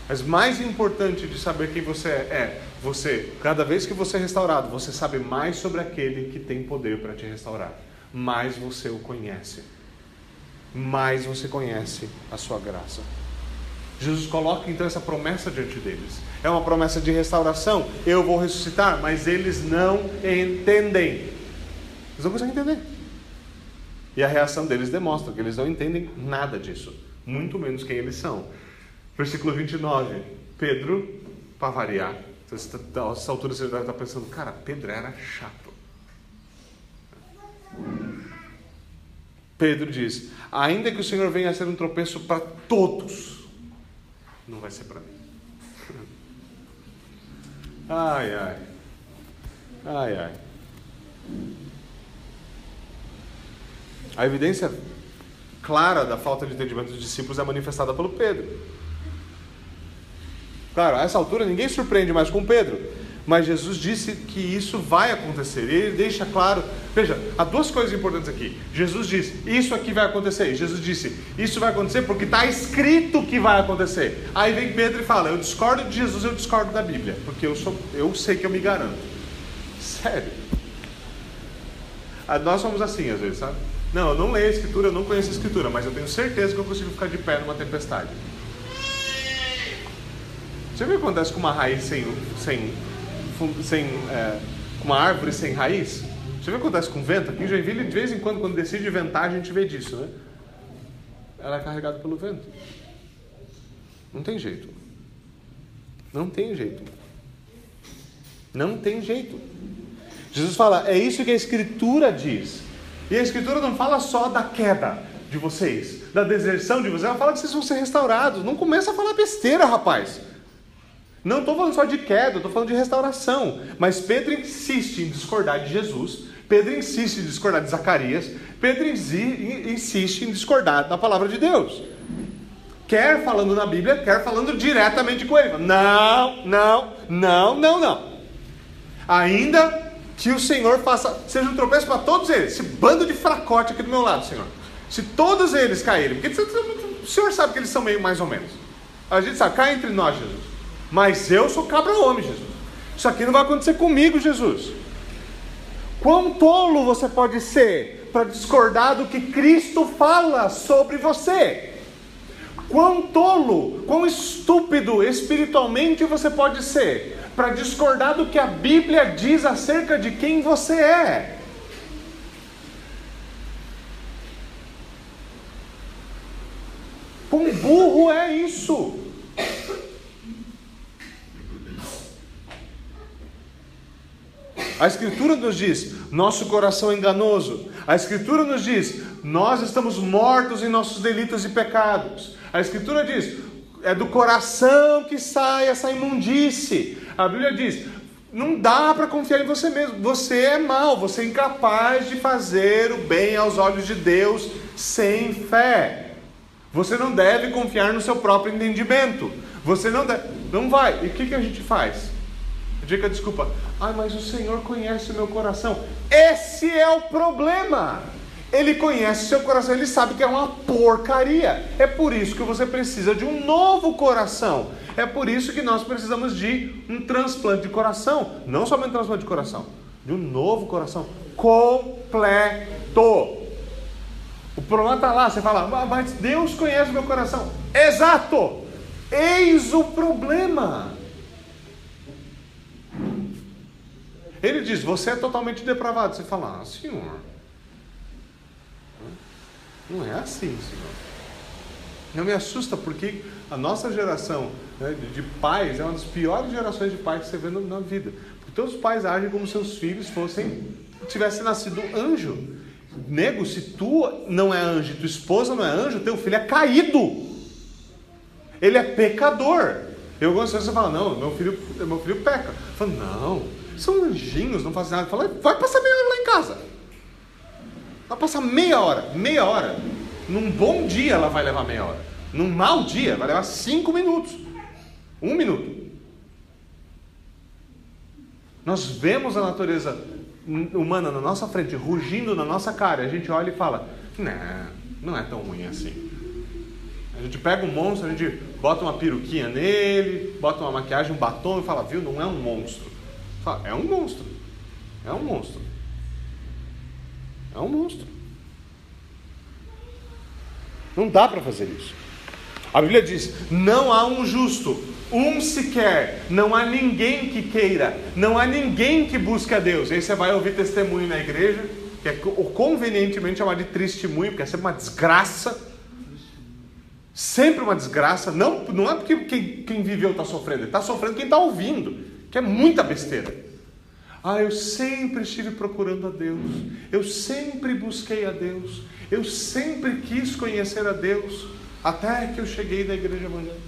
Mas mais importante de saber quem você é, é você, cada vez que você é restaurado, você sabe mais sobre aquele que tem poder para te restaurar. Mais você o conhece. Mais você conhece a sua graça. Jesus coloca então essa promessa diante deles. É uma promessa de restauração. Eu vou ressuscitar, mas eles não entendem. Eles não conseguem entender. E a reação deles demonstra que eles não entendem nada disso, muito menos quem eles são. Versículo 29. Pedro, para variar, a essa altura você deve estar pensando, cara, Pedro era chato. Pedro diz: ainda que o Senhor venha a ser um tropeço para todos, não vai ser para mim. Ai, ai. Ai, ai. A evidência clara da falta de entendimento dos discípulos é manifestada pelo Pedro. Claro, a essa altura ninguém surpreende mais com Pedro, mas Jesus disse que isso vai acontecer. Ele deixa claro, veja, há duas coisas importantes aqui. Jesus disse, isso aqui vai acontecer. Jesus disse, isso vai acontecer porque está escrito que vai acontecer. Aí vem Pedro e fala, eu discordo de Jesus, eu discordo da Bíblia, porque eu, sou, eu sei que eu me garanto. Sério. Ah, nós somos assim às vezes, sabe? Não, eu não leio a escritura, eu não conheço a escritura, mas eu tenho certeza que eu consigo ficar de pé numa tempestade. Você viu o que acontece com uma raiz sem. sem, sem é, uma árvore sem raiz? Você viu o que acontece com vento? Aqui em Joinville, de vez em quando, quando decide ventar, a gente vê disso, né? Ela é carregada pelo vento. Não tem jeito. Não tem jeito. Não tem jeito. Jesus fala, é isso que a Escritura diz. E a Escritura não fala só da queda de vocês, da deserção de vocês, ela fala que vocês vão ser restaurados. Não começa a falar besteira, rapaz. Não estou falando só de queda, estou falando de restauração. Mas Pedro insiste em discordar de Jesus, Pedro insiste em discordar de Zacarias, Pedro insiste em discordar da palavra de Deus. Quer falando na Bíblia, quer falando diretamente com ele. Não, não, não, não, não. Ainda que o Senhor faça, seja um tropeço para todos eles, esse bando de fracote aqui do meu lado, Senhor. Se todos eles caírem, porque o Senhor sabe que eles são meio mais ou menos. A gente sabe, cai entre nós, Jesus. Mas eu sou cabra-homem, Jesus. Isso aqui não vai acontecer comigo, Jesus. Quão tolo você pode ser para discordar do que Cristo fala sobre você? Quão tolo, quão estúpido espiritualmente você pode ser para discordar do que a Bíblia diz acerca de quem você é? Quão burro é isso? A Escritura nos diz: nosso coração é enganoso. A Escritura nos diz: nós estamos mortos em nossos delitos e pecados. A Escritura diz: é do coração que sai essa imundície. A Bíblia diz: não dá para confiar em você mesmo. Você é mau, você é incapaz de fazer o bem aos olhos de Deus sem fé. Você não deve confiar no seu próprio entendimento. Você não deve. Não vai. E o que, que a gente faz? Diga desculpa. Ah, mas o Senhor conhece o meu coração. Esse é o problema. Ele conhece o seu coração, ele sabe que é uma porcaria. É por isso que você precisa de um novo coração. É por isso que nós precisamos de um transplante de coração. Não somente um transplante de coração, de um novo coração completo. O problema está lá, você fala, mas Deus conhece o meu coração. Exato! Eis o problema. Ele diz: Você é totalmente depravado. Você fala: Ah, senhor. Não é assim, senhor. Não me assusta porque a nossa geração né, de pais é uma das piores gerações de pais que você vê na vida. Porque todos os pais agem como se seus filhos fossem tivessem nascido anjo. Nego, se tu não é anjo, tua esposa não é anjo, teu filho é caído. Ele é pecador. Eu gosto de você fala, não, meu filho, meu filho peca. Eu falo, não, são anjinhos, não fazem nada. Fala, vai passar meia hora lá em casa. Vai passar meia hora, meia hora. Num bom dia ela vai levar meia hora. Num mau dia vai levar cinco minutos. Um minuto. Nós vemos a natureza humana na nossa frente, rugindo na nossa cara. A gente olha e fala: Não, não é tão ruim assim. A gente pega um monstro, a gente bota uma peruquinha nele, bota uma maquiagem, um batom e fala: Viu, não é um monstro. É um monstro. É um monstro. É um monstro. Não dá para fazer isso. A Bíblia diz: não há um justo, um sequer, não há ninguém que queira, não há ninguém que busque a Deus. Aí você vai ouvir testemunho na igreja, que é convenientemente chamado de testemunho, porque é sempre uma desgraça. Sempre uma desgraça. Não, não é porque quem, quem viveu está sofrendo, está sofrendo quem está ouvindo que é muita besteira. Ah, eu sempre estive procurando a Deus, eu sempre busquei a Deus, eu sempre quis conhecer a Deus, até que eu cheguei na igreja evangélica.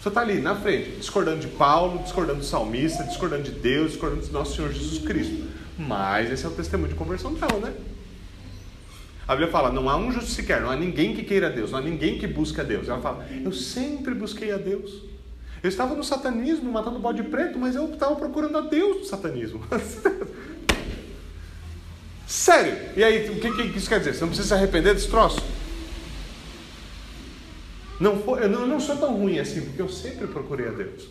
Você está ali na frente, discordando de Paulo, discordando do salmista, discordando de Deus, discordando do nosso Senhor Jesus Cristo. Mas esse é o testemunho de conversão dela, né? A Bíblia fala: não há um justo sequer, não há ninguém que queira a Deus, não há ninguém que busque a Deus. Ela fala: eu sempre busquei a Deus. Eu estava no satanismo, matando bode preto, mas eu estava procurando a Deus no satanismo. Sério. E aí, o que, que, isso quer dizer? Você não precisa se arrepender desse troço? Não, não, eu não sou tão ruim assim, porque eu sempre procurei a Deus.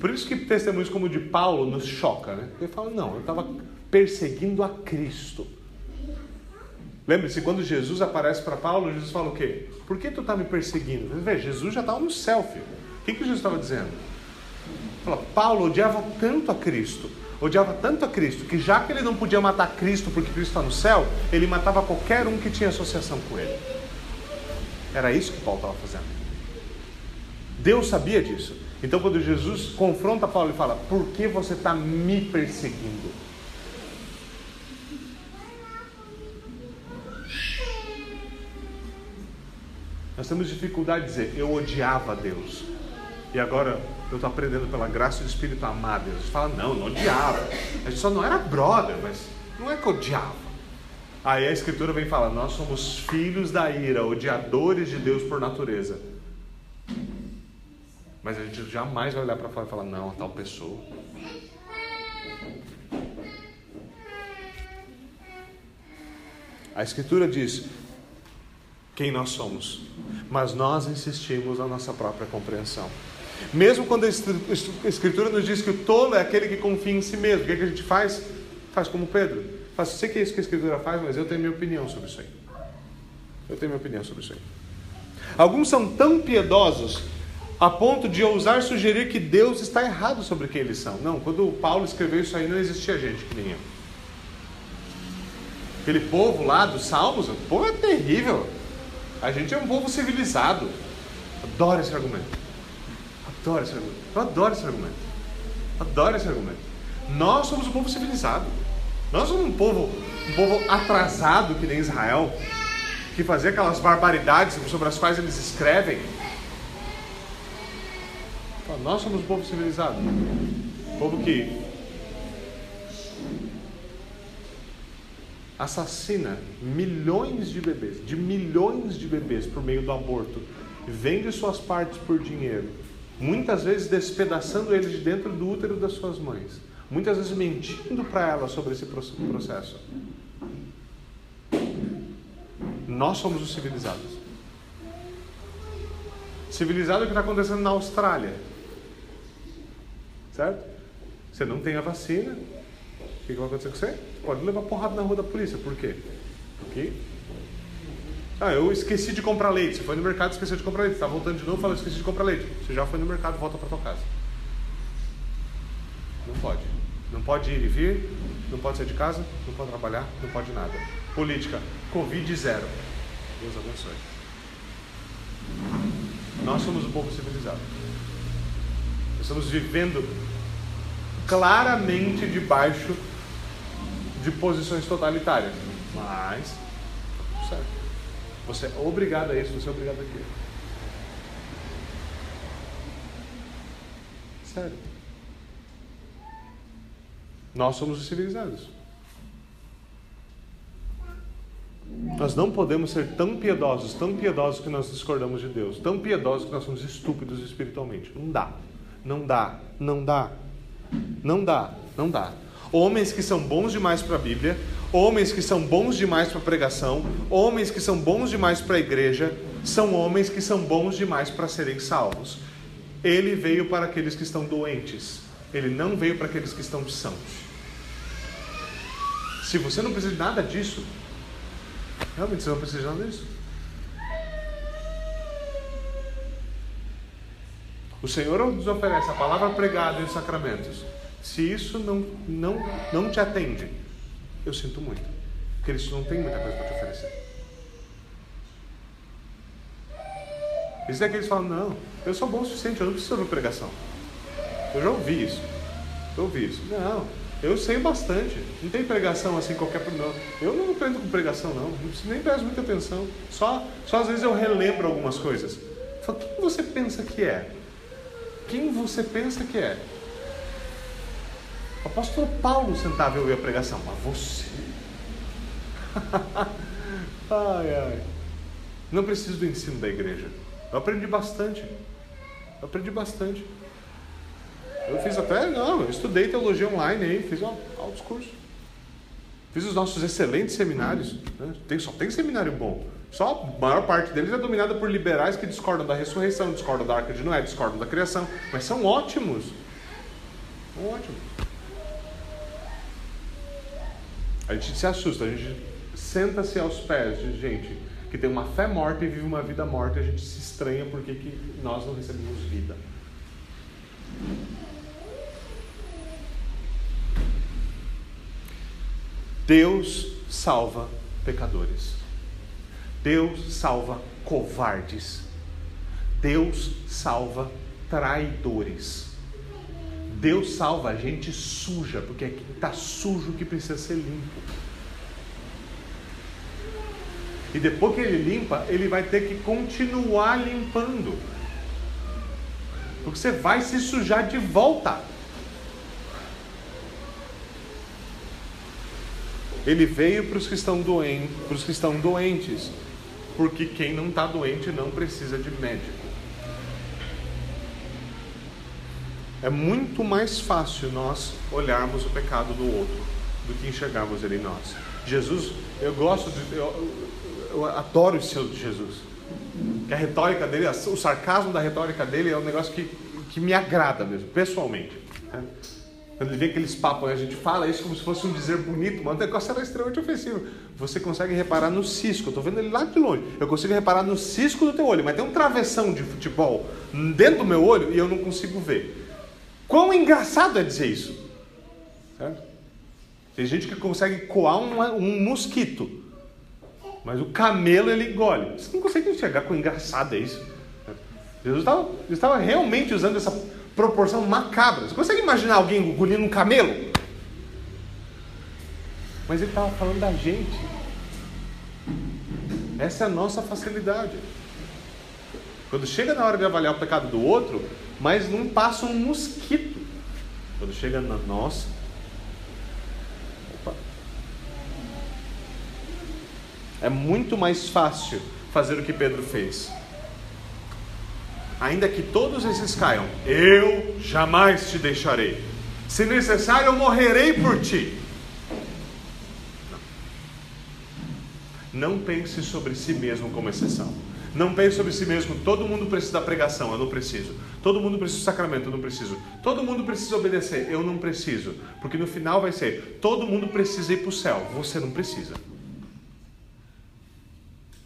Por isso que testemunhos como o de Paulo nos choca, né? Ele fala, não, eu estava perseguindo a Cristo. Lembre-se, quando Jesus aparece para Paulo, Jesus fala o quê? Por que tu está me perseguindo? Vê, Jesus já estava no céu, filho. O que, que Jesus estava dizendo? Fala, Paulo odiava tanto a Cristo, odiava tanto a Cristo, que já que ele não podia matar Cristo porque Cristo está no céu, ele matava qualquer um que tinha associação com ele. Era isso que Paulo estava fazendo. Deus sabia disso. Então, quando Jesus confronta Paulo, ele fala: Por que você está me perseguindo? Nós temos dificuldade de dizer, eu odiava Deus. E agora eu estou aprendendo pela graça do Espírito a amar Deus. Fala, não, não odiava. A gente só não era brother, mas não é que odiava. Aí a Escritura vem falar, nós somos filhos da ira, odiadores de Deus por natureza. Mas a gente jamais vai olhar para fora e falar, não, tal pessoa. A Escritura diz: quem nós somos, mas nós insistimos na nossa própria compreensão. Mesmo quando a Escritura nos diz que o tolo é aquele que confia em si mesmo, o que, é que a gente faz? Faz como Pedro. Faz, sei que é isso que a Escritura faz, mas eu tenho minha opinião sobre isso aí. Eu tenho minha opinião sobre isso aí. Alguns são tão piedosos a ponto de ousar sugerir que Deus está errado sobre quem eles são. Não, quando Paulo escreveu isso aí, não existia gente que nem eu. Aquele povo lá dos Salmos, o povo é terrível. A gente é um povo civilizado. Adoro esse argumento. Adoro esse argumento. Eu adoro esse argumento. Adoro esse argumento. Nós somos um povo civilizado. Nós somos um povo, um povo atrasado que nem Israel, que fazia aquelas barbaridades sobre as quais eles escrevem. Nós somos um povo civilizado. Um povo que assassina milhões de bebês, de milhões de bebês por meio do aborto, vende suas partes por dinheiro, muitas vezes despedaçando eles de dentro do útero das suas mães, muitas vezes mentindo para elas sobre esse processo. Nós somos os civilizados. Civilizado é o que está acontecendo na Austrália. Certo? Você não tem a vacina, o que vai acontecer com você? Pode levar porrada na rua da polícia. Por quê? Porque. Ah, eu esqueci de comprar leite. Você foi no mercado esqueceu de comprar leite. Está voltando de novo fala, esqueci de comprar leite. Você já foi no mercado, volta para tua casa. Não pode. Não pode ir e vir, não pode sair de casa, não pode trabalhar, não pode nada. Política, Covid zero. Deus abençoe. Nós somos o povo civilizado. Nós estamos vivendo claramente debaixo de posições totalitárias. Mas, certo. Você é obrigado a isso, você é obrigado a aquilo. Sério. Nós somos os civilizados. Nós não podemos ser tão piedosos, tão piedosos que nós discordamos de Deus, tão piedosos que nós somos estúpidos espiritualmente. Não dá. Não dá. Não dá. Não dá. Não dá homens que são bons demais para a Bíblia, homens que são bons demais para a pregação, homens que são bons demais para a igreja, são homens que são bons demais para serem salvos. Ele veio para aqueles que estão doentes, ele não veio para aqueles que estão sãos. Se você não precisa de nada disso, realmente você não precisa de nada disso. O Senhor nos oferece a palavra pregada e os sacramentos se isso não, não, não te atende, eu sinto muito. Cristo não tem muita coisa para te oferecer. Isso é que eles falam, não, eu sou bom o suficiente, eu não preciso ouvir pregação. Eu já ouvi isso. Eu ouvi isso. Não, eu sei bastante. Não tem pregação assim qualquer. Não. Eu não aprendo com pregação, não. Não preciso nem presto muita atenção. Só, só às vezes eu relembro algumas coisas. Falo, quem você pensa que é? Quem você pensa que é? O apóstolo Paulo sentava e ouvia a pregação, mas você. ai, ai. Não preciso do ensino da igreja. Eu aprendi bastante. Eu aprendi bastante. Eu fiz até, não, eu estudei teologia online aí, fiz um altos cursos. Fiz os nossos excelentes seminários. Né? Tem, só tem seminário bom. Só a maior parte deles é dominada por liberais que discordam da ressurreição, discordam da arca de Noé, discordam da criação. Mas são ótimos. Ótimo. A gente se assusta, a gente senta-se aos pés de gente que tem uma fé morta e vive uma vida morta e a gente se estranha porque que nós não recebemos vida. Deus salva pecadores. Deus salva covardes. Deus salva traidores. Deus salva gente suja, porque é está sujo que precisa ser limpo. E depois que ele limpa, ele vai ter que continuar limpando. Porque você vai se sujar de volta. Ele veio para os que estão doentes, para os que estão doentes, porque quem não está doente não precisa de médico. É muito mais fácil nós olharmos o pecado do outro do que enxergarmos ele em nós. Jesus, eu gosto de, eu, eu adoro o estilo de Jesus. Que a retórica dele, o sarcasmo da retórica dele é um negócio que, que me agrada mesmo, pessoalmente. Né? Quando ele vê aqueles papos, a gente fala isso como se fosse um dizer bonito, mas o negócio era extremamente ofensivo. Você consegue reparar no cisco, eu estou vendo ele lá de longe. Eu consigo reparar no cisco do teu olho, mas tem um travessão de futebol dentro do meu olho e eu não consigo ver. Quão engraçado é dizer isso? Certo? Tem gente que consegue coar um, mosquito, mas o camelo ele engole. Você não consegue enxergar quão engraçado é isso. Jesus estava, estava realmente usando essa proporção macabra. Você consegue imaginar alguém engolindo um camelo? Mas ele estava falando da gente. Essa é a nossa facilidade. Quando chega na hora de avaliar o pecado do outro, mas não passa um mosquito. Quando chega na nossa. Opa. É muito mais fácil fazer o que Pedro fez ainda que todos esses caiam, eu jamais te deixarei. Se necessário, eu morrerei por ti. Não. Não pense sobre si mesmo como exceção. Não pense sobre si mesmo. Todo mundo precisa da pregação, eu não preciso. Todo mundo precisa do sacramento, eu não preciso. Todo mundo precisa obedecer, eu não preciso. Porque no final vai ser: todo mundo precisa ir para o céu, você não precisa.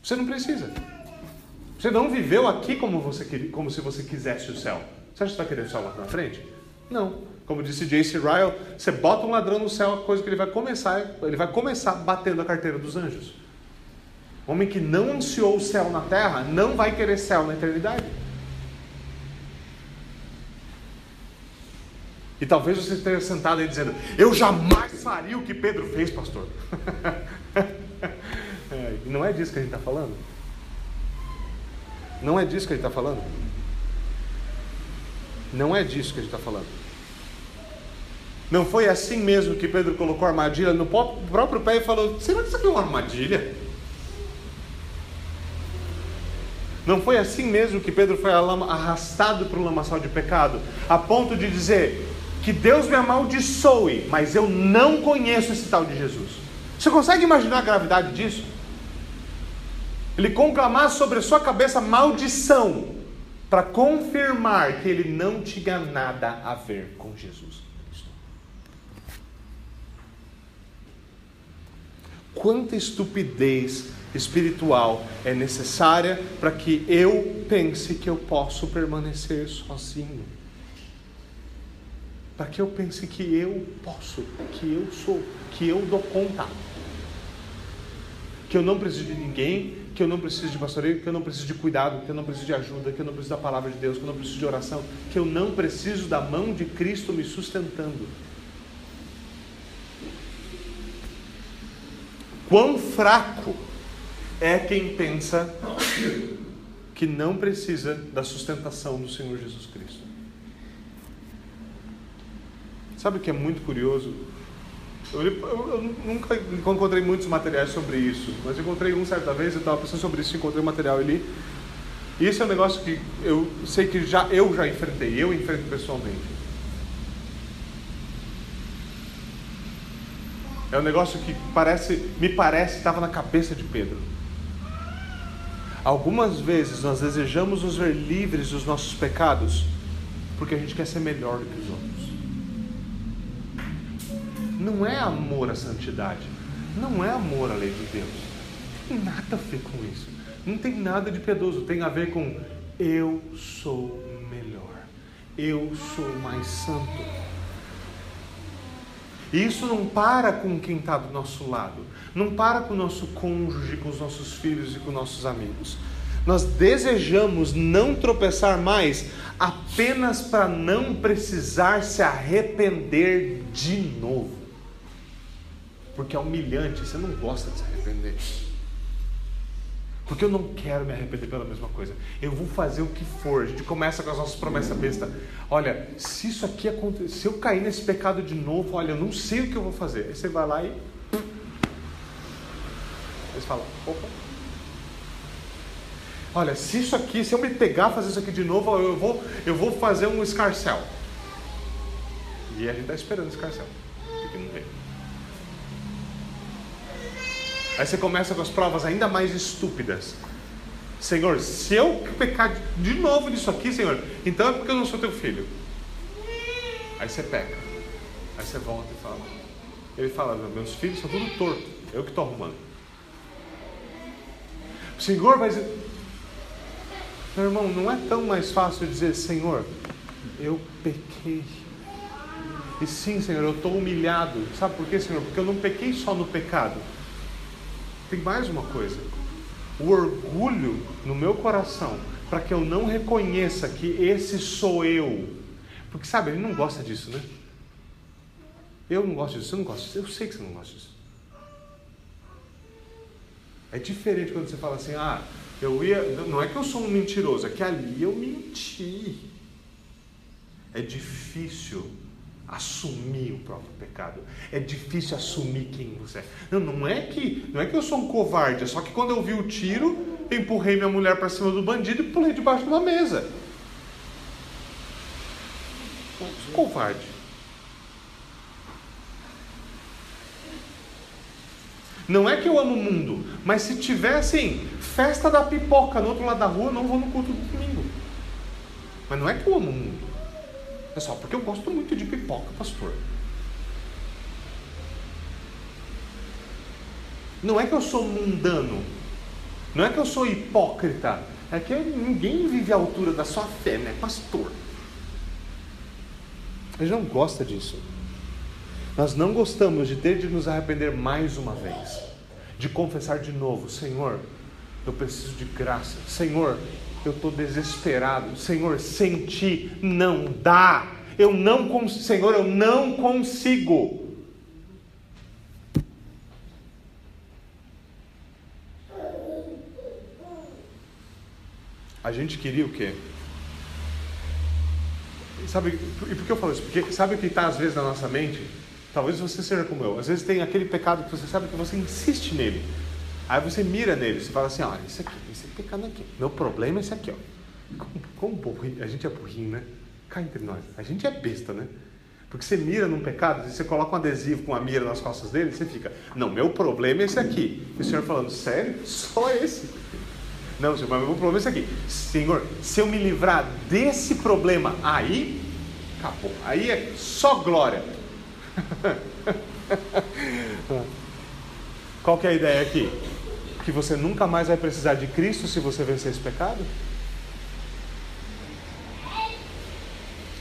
Você não precisa. Você não viveu aqui como, você, como se você quisesse o céu. Você acha que vai querer o céu lá na frente? Não. Como disse J.C. Ryle, você bota um ladrão no céu, a coisa que ele vai começar, ele vai começar batendo a carteira dos anjos. Homem que não ansiou o céu na terra, não vai querer céu na eternidade. E talvez você esteja sentado aí dizendo: Eu jamais faria o que Pedro fez, pastor. é, não é disso que a gente está falando? Não é disso que ele está falando. Não é disso que ele está falando. Não foi assim mesmo que Pedro colocou a armadilha no próprio pé e falou: será que isso aqui é uma armadilha? Não foi assim mesmo que Pedro foi arrastado para o lamaçal de pecado, a ponto de dizer que Deus me amaldiçoe, mas eu não conheço esse tal de Jesus. Você consegue imaginar a gravidade disso? ele conclamar sobre a sua cabeça maldição, para confirmar que ele não tinha nada a ver com Jesus Quanta estupidez espiritual é necessária para que eu pense que eu posso permanecer sozinho? Para que eu pense que eu posso, que eu sou, que eu dou conta, que eu não preciso de ninguém, que eu não preciso de pastoreio, que eu não preciso de cuidado, que eu não preciso de ajuda, que eu não preciso da palavra de Deus, que eu não preciso de oração, que eu não preciso da mão de Cristo me sustentando. Quão fraco é quem pensa que não precisa da sustentação do Senhor Jesus Cristo. Sabe o que é muito curioso? Eu, eu, eu, nunca encontrei muitos materiais sobre isso, mas encontrei um certa vez, eu estava pensando sobre isso, encontrei um material ali. E esse é um negócio que eu sei que já eu já enfrentei, eu enfrento pessoalmente. É um negócio que parece, me parece, estava na cabeça de Pedro. Algumas vezes nós desejamos nos ver livres dos nossos pecados porque a gente quer ser melhor do que os outros. Não é amor à santidade, não é amor à lei de Deus. Não tem nada a ver com isso. Não tem nada de piedoso, tem a ver com eu sou melhor, eu sou mais santo. E isso não para com quem está do nosso lado, não para com o nosso cônjuge, com os nossos filhos e com nossos amigos. Nós desejamos não tropeçar mais apenas para não precisar se arrepender de novo. Porque é humilhante, você não gosta de se arrepender. Porque eu não quero me arrepender pela mesma coisa. Eu vou fazer o que for. A gente começa com as nossas promessas besta. Olha, se isso aqui acontecer, se eu cair nesse pecado de novo, olha, eu não sei o que eu vou fazer. Aí você vai lá e. Aí você fala, opa. Olha, se isso aqui, se eu me pegar fazer isso aqui de novo, eu vou, eu vou fazer um escarcel. E a gente está esperando o escarcel. Porque não vem. Aí você começa com as provas ainda mais estúpidas. Senhor, se eu pecar de novo nisso aqui, Senhor, então é porque eu não sou teu filho. Aí você peca. Aí você volta e fala. Ele fala, meus filhos são tudo torto. Eu que estou arrumando. Senhor, mas. Meu irmão, não é tão mais fácil dizer, Senhor, eu pequei. E sim, Senhor, eu estou humilhado. Sabe por quê, Senhor? Porque eu não pequei só no pecado. Tem mais uma coisa. O orgulho no meu coração para que eu não reconheça que esse sou eu. Porque sabe, ele não gosta disso, né? Eu não gosto disso, você não gosta disso. Eu sei que você não gosta disso. É diferente quando você fala assim, ah, eu ia. Não é que eu sou um mentiroso, é que ali eu menti. É difícil assumir o próprio pecado. É difícil assumir quem você é. Não, não é que não é que eu sou um covarde, é só que quando eu vi o tiro, eu empurrei minha mulher para cima do bandido e pulei debaixo de uma mesa. Covarde. Não é que eu amo o mundo, mas se tiver assim, festa da pipoca no outro lado da rua, eu não vou no culto do domingo. Mas não é que eu amo o mundo. Só porque eu gosto muito de pipoca, pastor. Não é que eu sou mundano. Não é que eu sou hipócrita. É que ninguém vive à altura da sua fé, né, pastor? Gente não gosta disso. Nós não gostamos de ter de nos arrepender mais uma vez, de confessar de novo: Senhor, eu preciso de graça. Senhor, eu estou desesperado. Senhor, sem ti não dá. Eu não consigo. Senhor, eu não consigo. A gente queria o quê? Sabe, e por que eu falo isso? Porque sabe o que está às vezes na nossa mente? Talvez você seja como eu. Às vezes tem aquele pecado que você sabe que você insiste nele. Aí você mira nele, você fala assim, olha, isso aqui, esse pecado aqui. Meu problema é esse aqui, ó. Como, como a gente é burrinho, né? Cá entre nós. A gente é besta, né? Porque você mira num pecado, você coloca um adesivo com a mira nas costas dele, você fica, não, meu problema é esse aqui. E o Senhor falando, sério? Só esse? Não, Senhor, mas meu problema é esse aqui. Senhor, se eu me livrar desse problema, aí acabou. Aí é só glória. Qual que é a ideia aqui? Que você nunca mais vai precisar de Cristo se você vencer esse pecado?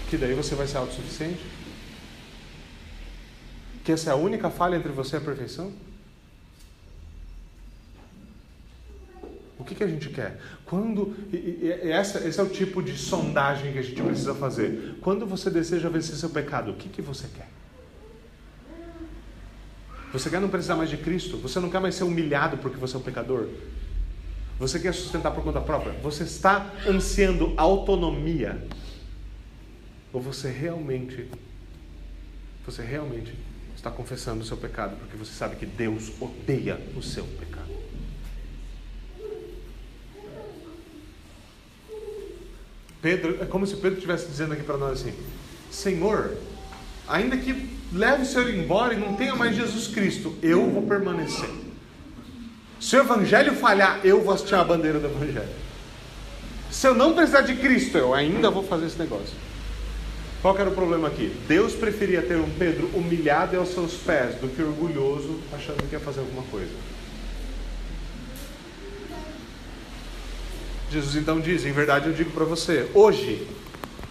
Que daí você vai ser autossuficiente? Que essa é a única falha entre você e a perfeição? O que, que a gente quer? Quando e, e, essa, esse é o tipo de sondagem que a gente precisa fazer. Quando você deseja vencer seu pecado, o que, que você quer? Você quer não precisar mais de Cristo? Você não quer mais ser humilhado porque você é um pecador? Você quer sustentar por conta própria? Você está ansiando autonomia? Ou você realmente você realmente está confessando o seu pecado porque você sabe que Deus odeia o seu pecado? Pedro, é como se Pedro estivesse dizendo aqui para nós assim: Senhor, ainda que leve o Senhor embora e não tenha mais Jesus Cristo, eu vou permanecer. Se o Evangelho falhar, eu vou hastear a bandeira do Evangelho. Se eu não precisar de Cristo, eu ainda vou fazer esse negócio. Qual era o problema aqui? Deus preferia ter um Pedro humilhado aos seus pés do que orgulhoso, achando que ia fazer alguma coisa. Jesus então diz: Em verdade eu digo para você, hoje,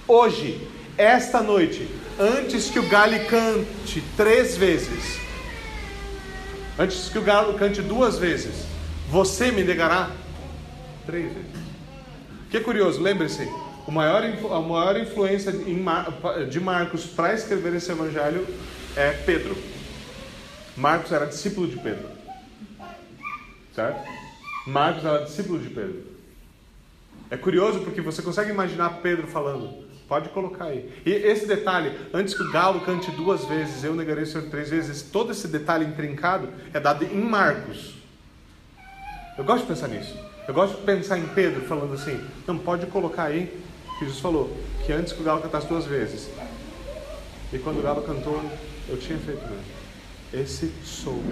hoje, esta noite, antes que o galo cante três vezes, antes que o galo cante duas vezes, você me negará três vezes. Que curioso, lembre-se, a maior, a maior influência de Marcos para escrever esse evangelho é Pedro. Marcos era discípulo de Pedro. Certo? Marcos era discípulo de Pedro. É curioso porque você consegue imaginar Pedro falando. Pode colocar aí. E esse detalhe, antes que o galo cante duas vezes, eu negarei o Senhor três vezes, todo esse detalhe intrincado é dado em Marcos. Eu gosto de pensar nisso. Eu gosto de pensar em Pedro falando assim, não pode colocar aí, que Jesus falou, que antes que o galo cantasse duas vezes. E quando o galo cantou, eu tinha feito mesmo. Esse sou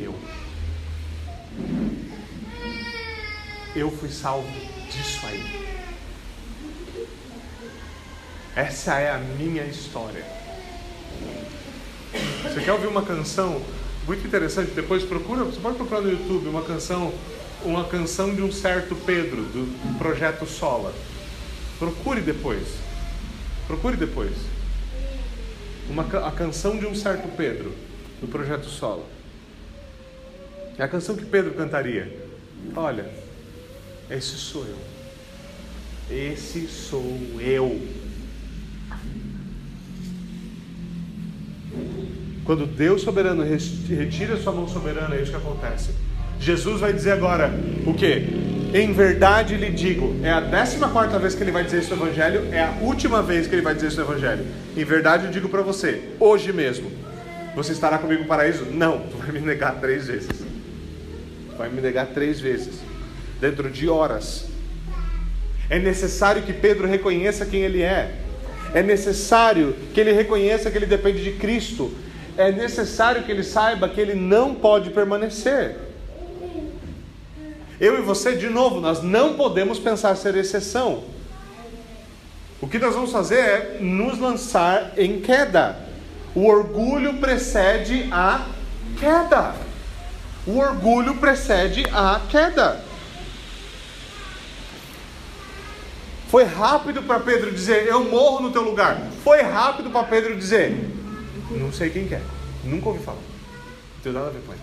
eu. Eu fui salvo disso aí. Essa é a minha história. Você quer ouvir uma canção muito interessante? Depois procura, você pode procurar no YouTube uma canção uma canção de um certo Pedro, do projeto Sola. Procure depois. Procure depois. Uma, a canção de um certo Pedro, do projeto Sola. É a canção que Pedro cantaria. Olha, esse sou eu. Esse sou eu. Quando Deus soberano retira sua mão soberana, é isso que acontece. Jesus vai dizer agora o que? Em verdade lhe digo, é a décima quarta vez que ele vai dizer isso no Evangelho, é a última vez que ele vai dizer isso no Evangelho. Em verdade eu digo para você, hoje mesmo, você estará comigo no paraíso? Não, tu vai me negar três vezes. Vai me negar três vezes, dentro de horas. É necessário que Pedro reconheça quem ele é. É necessário que ele reconheça que ele depende de Cristo. É necessário que ele saiba que ele não pode permanecer. Eu e você, de novo, nós não podemos pensar ser exceção. O que nós vamos fazer é nos lançar em queda. O orgulho precede a queda. O orgulho precede a queda. Foi rápido para Pedro dizer: Eu morro no teu lugar. Foi rápido para Pedro dizer: Não sei quem quer. É. Nunca ouvi falar. Não tem nada a ver com ele.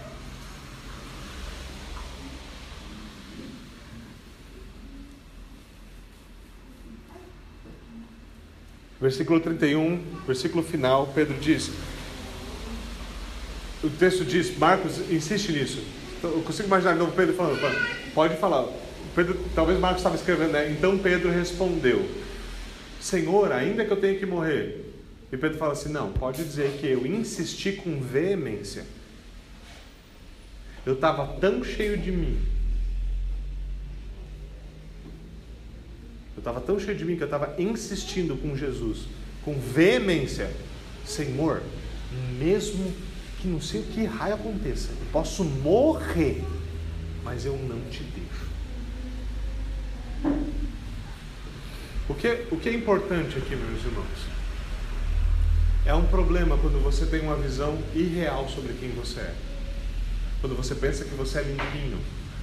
Versículo 31, versículo final, Pedro diz. O texto diz, Marcos insiste nisso. Então, eu consigo imaginar não Pedro falando, pode falar. Pedro, talvez Marcos estava escrevendo, né? Então Pedro respondeu: Senhor, ainda que eu tenha que morrer. E Pedro fala assim: Não, pode dizer que eu insisti com veemência. Eu estava tão cheio de mim Eu estava tão cheio de mim que eu estava insistindo com Jesus, com veemência: Senhor, mesmo que não sei o que raio aconteça, eu posso morrer, mas eu não te deixo. O que, o que é importante aqui, meus irmãos? É um problema quando você tem uma visão irreal sobre quem você é. Quando você pensa que você é limpinho,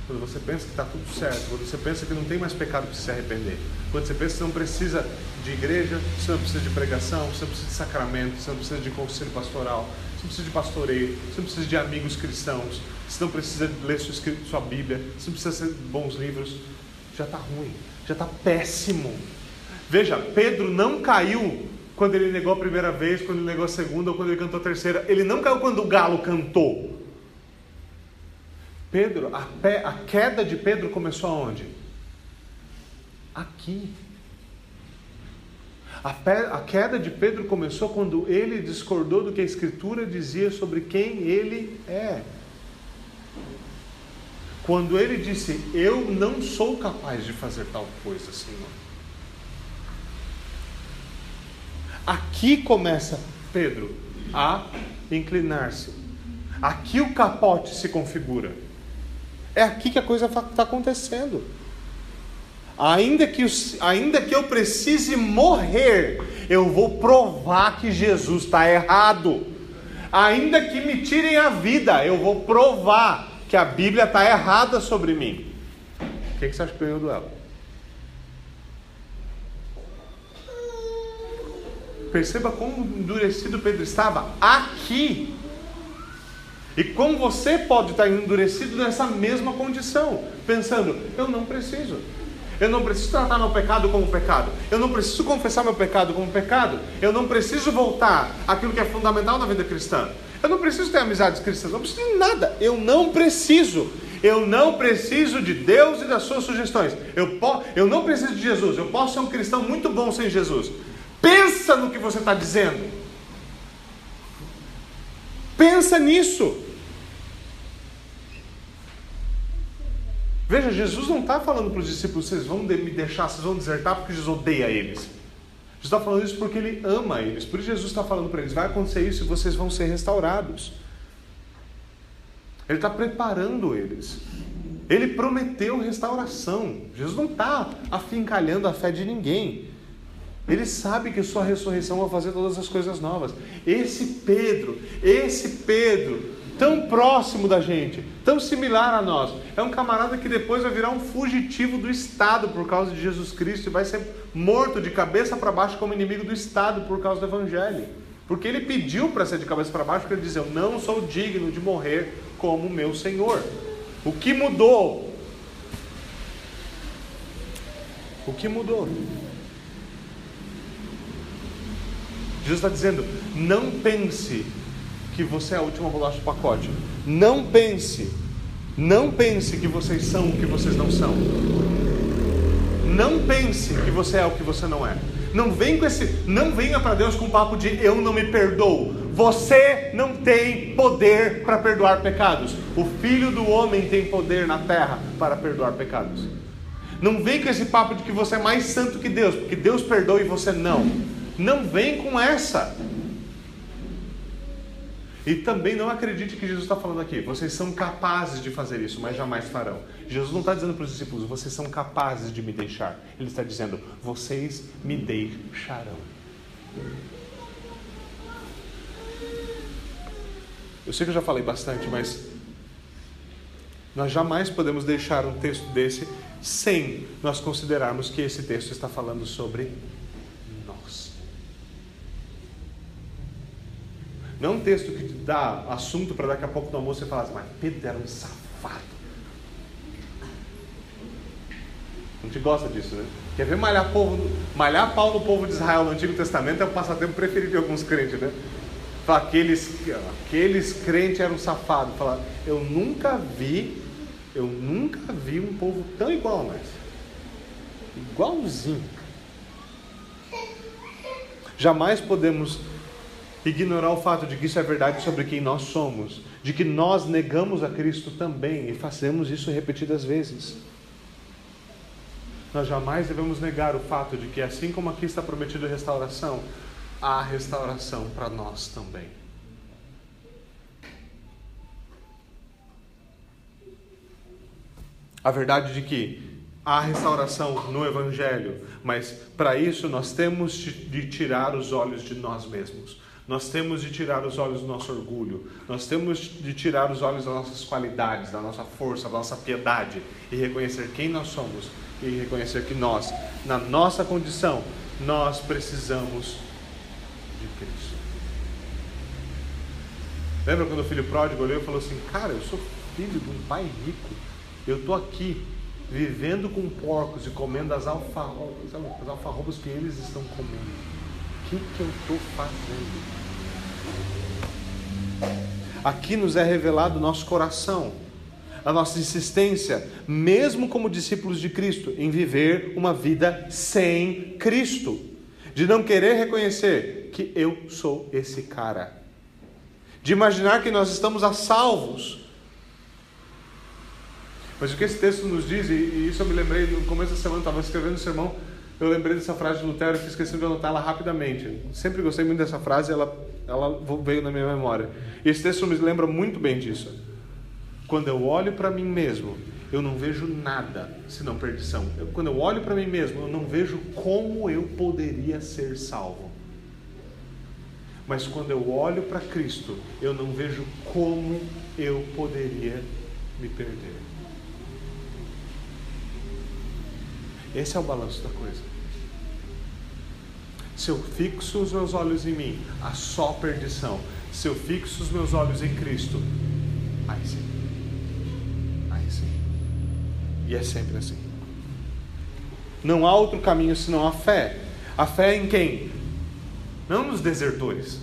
quando você pensa que está tudo certo, quando você pensa que não tem mais pecado para se arrepender, quando você pensa que não precisa de igreja, você não precisa de pregação, você não precisa de sacramento, você não precisa de conselho pastoral, você não precisa de pastoreio, você não precisa de amigos cristãos, você não precisa ler sua, sua Bíblia, você não precisa ser bons livros, já está ruim, já está péssimo. Veja, Pedro não caiu quando ele negou a primeira vez, quando ele negou a segunda ou quando ele cantou a terceira. Ele não caiu quando o galo cantou. Pedro, a, pé, a queda de Pedro começou aonde? Aqui. A, pé, a queda de Pedro começou quando ele discordou do que a Escritura dizia sobre quem ele é. Quando ele disse: Eu não sou capaz de fazer tal coisa, Senhor. Aqui começa Pedro a inclinar-se. Aqui o capote se configura. É aqui que a coisa está acontecendo. Ainda que, ainda que eu precise morrer, eu vou provar que Jesus está errado. Ainda que me tirem a vida, eu vou provar que a Bíblia está errada sobre mim. O que, que você acha que ganhou o duelo? Perceba como endurecido Pedro estava aqui. E como você pode estar endurecido nessa mesma condição, pensando, eu não preciso. Eu não preciso tratar meu pecado como pecado. Eu não preciso confessar meu pecado como pecado. Eu não preciso voltar àquilo que é fundamental na vida cristã. Eu não preciso ter amizades cristãs. Não preciso de nada. Eu não preciso. Eu não preciso de Deus e das suas sugestões. Eu, po eu não preciso de Jesus. Eu posso ser um cristão muito bom sem Jesus. Pensa no que você está dizendo. Pensa nisso. Veja, Jesus não está falando para os discípulos, vocês vão me deixar, vocês vão desertar porque Jesus odeia eles. Jesus está falando isso porque ele ama eles. Por isso Jesus está falando para eles, vai acontecer isso e vocês vão ser restaurados. Ele está preparando eles. Ele prometeu restauração. Jesus não está afincalhando a fé de ninguém. Ele sabe que sua ressurreição vai fazer todas as coisas novas. Esse Pedro, esse Pedro, tão próximo da gente, tão similar a nós, é um camarada que depois vai virar um fugitivo do Estado por causa de Jesus Cristo e vai ser morto de cabeça para baixo como inimigo do Estado por causa do Evangelho. Porque ele pediu para ser de cabeça para baixo, porque ele dizia: Eu não sou digno de morrer como meu Senhor. O que mudou? O que mudou? Jesus está dizendo: não pense que você é a última bolacha do pacote. Não pense, não pense que vocês são o que vocês não são. Não pense que você é o que você não é. Não vem com esse, não venha para Deus com papo de eu não me perdoo. Você não tem poder para perdoar pecados. O Filho do homem tem poder na terra para perdoar pecados. Não vem com esse papo de que você é mais santo que Deus, porque Deus perdoa e você não. Não vem com essa. E também não acredite que Jesus está falando aqui. Vocês são capazes de fazer isso, mas jamais farão. Jesus não está dizendo para os discípulos, vocês são capazes de me deixar. Ele está dizendo, vocês me deixarão. Eu sei que eu já falei bastante, mas nós jamais podemos deixar um texto desse sem nós considerarmos que esse texto está falando sobre Não um texto que te dá assunto para daqui a pouco no almoço você falar assim, mas Pedro era um safado. A gente gosta disso, né? Quer ver malhar, povo, malhar pau no povo de Israel no Antigo Testamento é o passatempo preferido de alguns crentes, né? Aqueles, aqueles crentes eram safados. Fala, eu nunca vi, eu nunca vi um povo tão igual a nós. Igualzinho. Jamais podemos ignorar o fato de que isso é verdade sobre quem nós somos, de que nós negamos a Cristo também e fazemos isso repetidas vezes. Nós jamais devemos negar o fato de que, assim como aqui está prometido restauração, há restauração para nós também. A verdade de que há restauração no Evangelho, mas para isso nós temos de tirar os olhos de nós mesmos. Nós temos de tirar os olhos do nosso orgulho, nós temos de tirar os olhos das nossas qualidades, da nossa força, da nossa piedade e reconhecer quem nós somos e reconhecer que nós, na nossa condição, nós precisamos de Cristo. Lembra quando o filho pródigo olhou e falou assim: Cara, eu sou filho de um pai rico, eu estou aqui vivendo com porcos e comendo as alfarrobas, as alfarrobas que eles estão comendo. Que, que eu estou fazendo? Aqui nos é revelado o nosso coração, a nossa insistência, mesmo como discípulos de Cristo, em viver uma vida sem Cristo, de não querer reconhecer que eu sou esse cara, de imaginar que nós estamos a salvos. Mas o que esse texto nos diz, e isso eu me lembrei no começo da semana, estava escrevendo o sermão, eu lembrei dessa frase de Lutero e questão de anotá-la rapidamente. Sempre gostei muito dessa frase, ela, ela veio na minha memória. E esse texto me lembra muito bem disso. Quando eu olho para mim mesmo, eu não vejo nada senão perdição. Eu, quando eu olho para mim mesmo, eu não vejo como eu poderia ser salvo. Mas quando eu olho para Cristo, eu não vejo como eu poderia me perder. Esse é o balanço da coisa. Se eu fixo os meus olhos em mim, há só perdição. Se eu fixo os meus olhos em Cristo, aí sim. Aí sim. E é sempre assim. Não há outro caminho senão a fé. A fé em quem? Não nos desertores.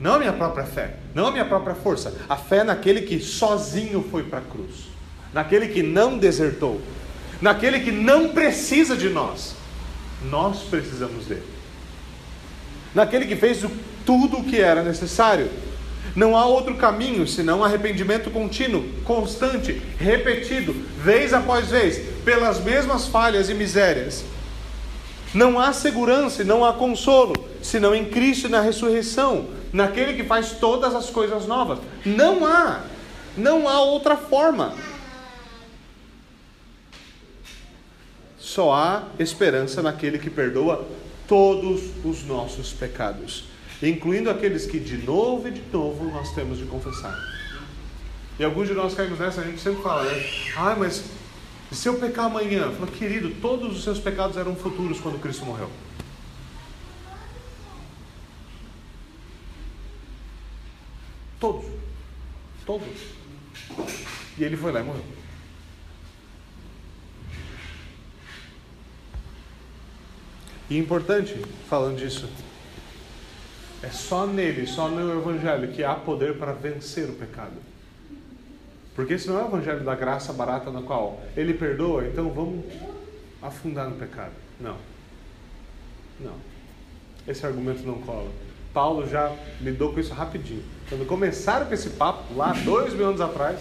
Não a minha própria fé. Não a minha própria força. A fé naquele que sozinho foi para a cruz. Naquele que não desertou. Naquele que não precisa de nós. Nós precisamos dele naquele que fez tudo o que era necessário. Não há outro caminho senão arrependimento contínuo, constante, repetido, vez após vez, pelas mesmas falhas e misérias. Não há segurança e não há consolo, senão em Cristo e na ressurreição, naquele que faz todas as coisas novas. Não há, não há outra forma. Só há esperança naquele que perdoa todos os nossos pecados, incluindo aqueles que de novo e de novo nós temos de confessar. E alguns de nós caímos nessa, a gente sempre fala, né? Ah, mas se eu pecar amanhã? Fala, querido, todos os seus pecados eram futuros quando Cristo morreu. Todos. Todos. E ele foi lá e morreu. E importante, falando disso, é só nele, só no Evangelho, que há poder para vencer o pecado. Porque esse não é o Evangelho da graça barata na qual ele perdoa, então vamos afundar no pecado. Não. Não. Esse argumento não cola. Paulo já lidou com isso rapidinho. Quando começaram com esse papo, lá dois mil anos atrás,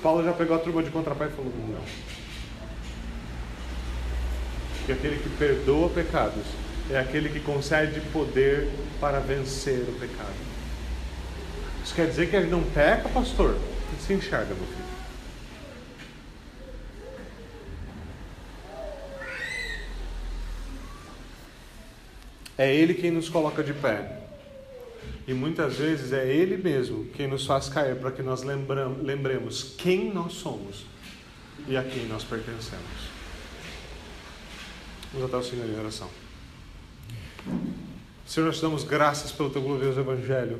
Paulo já pegou a turma de contrapé e falou: não que aquele que perdoa pecados é aquele que concede poder para vencer o pecado. Isso quer dizer que ele não peca, pastor? Se enxerga, meu filho. É Ele quem nos coloca de pé. E muitas vezes é Ele mesmo quem nos faz cair para que nós lembremos quem nós somos e a quem nós pertencemos. Vamos até o Senhor em oração. Senhor, nós te damos graças pelo teu glorioso Evangelho.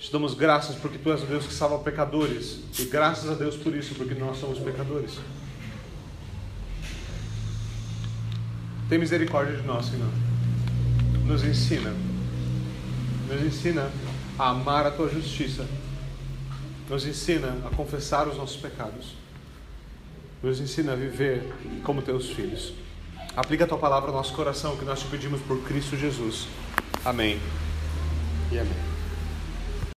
Te damos graças porque tu és o Deus que salva pecadores. E graças a Deus por isso, porque nós somos pecadores. Tem misericórdia de nós, Senhor. Nos ensina. Nos ensina a amar a tua justiça. Nos ensina a confessar os nossos pecados. Nos ensina a viver como teus filhos. Aplica a tua palavra ao nosso coração, que nós te pedimos por Cristo Jesus. Amém. E amém.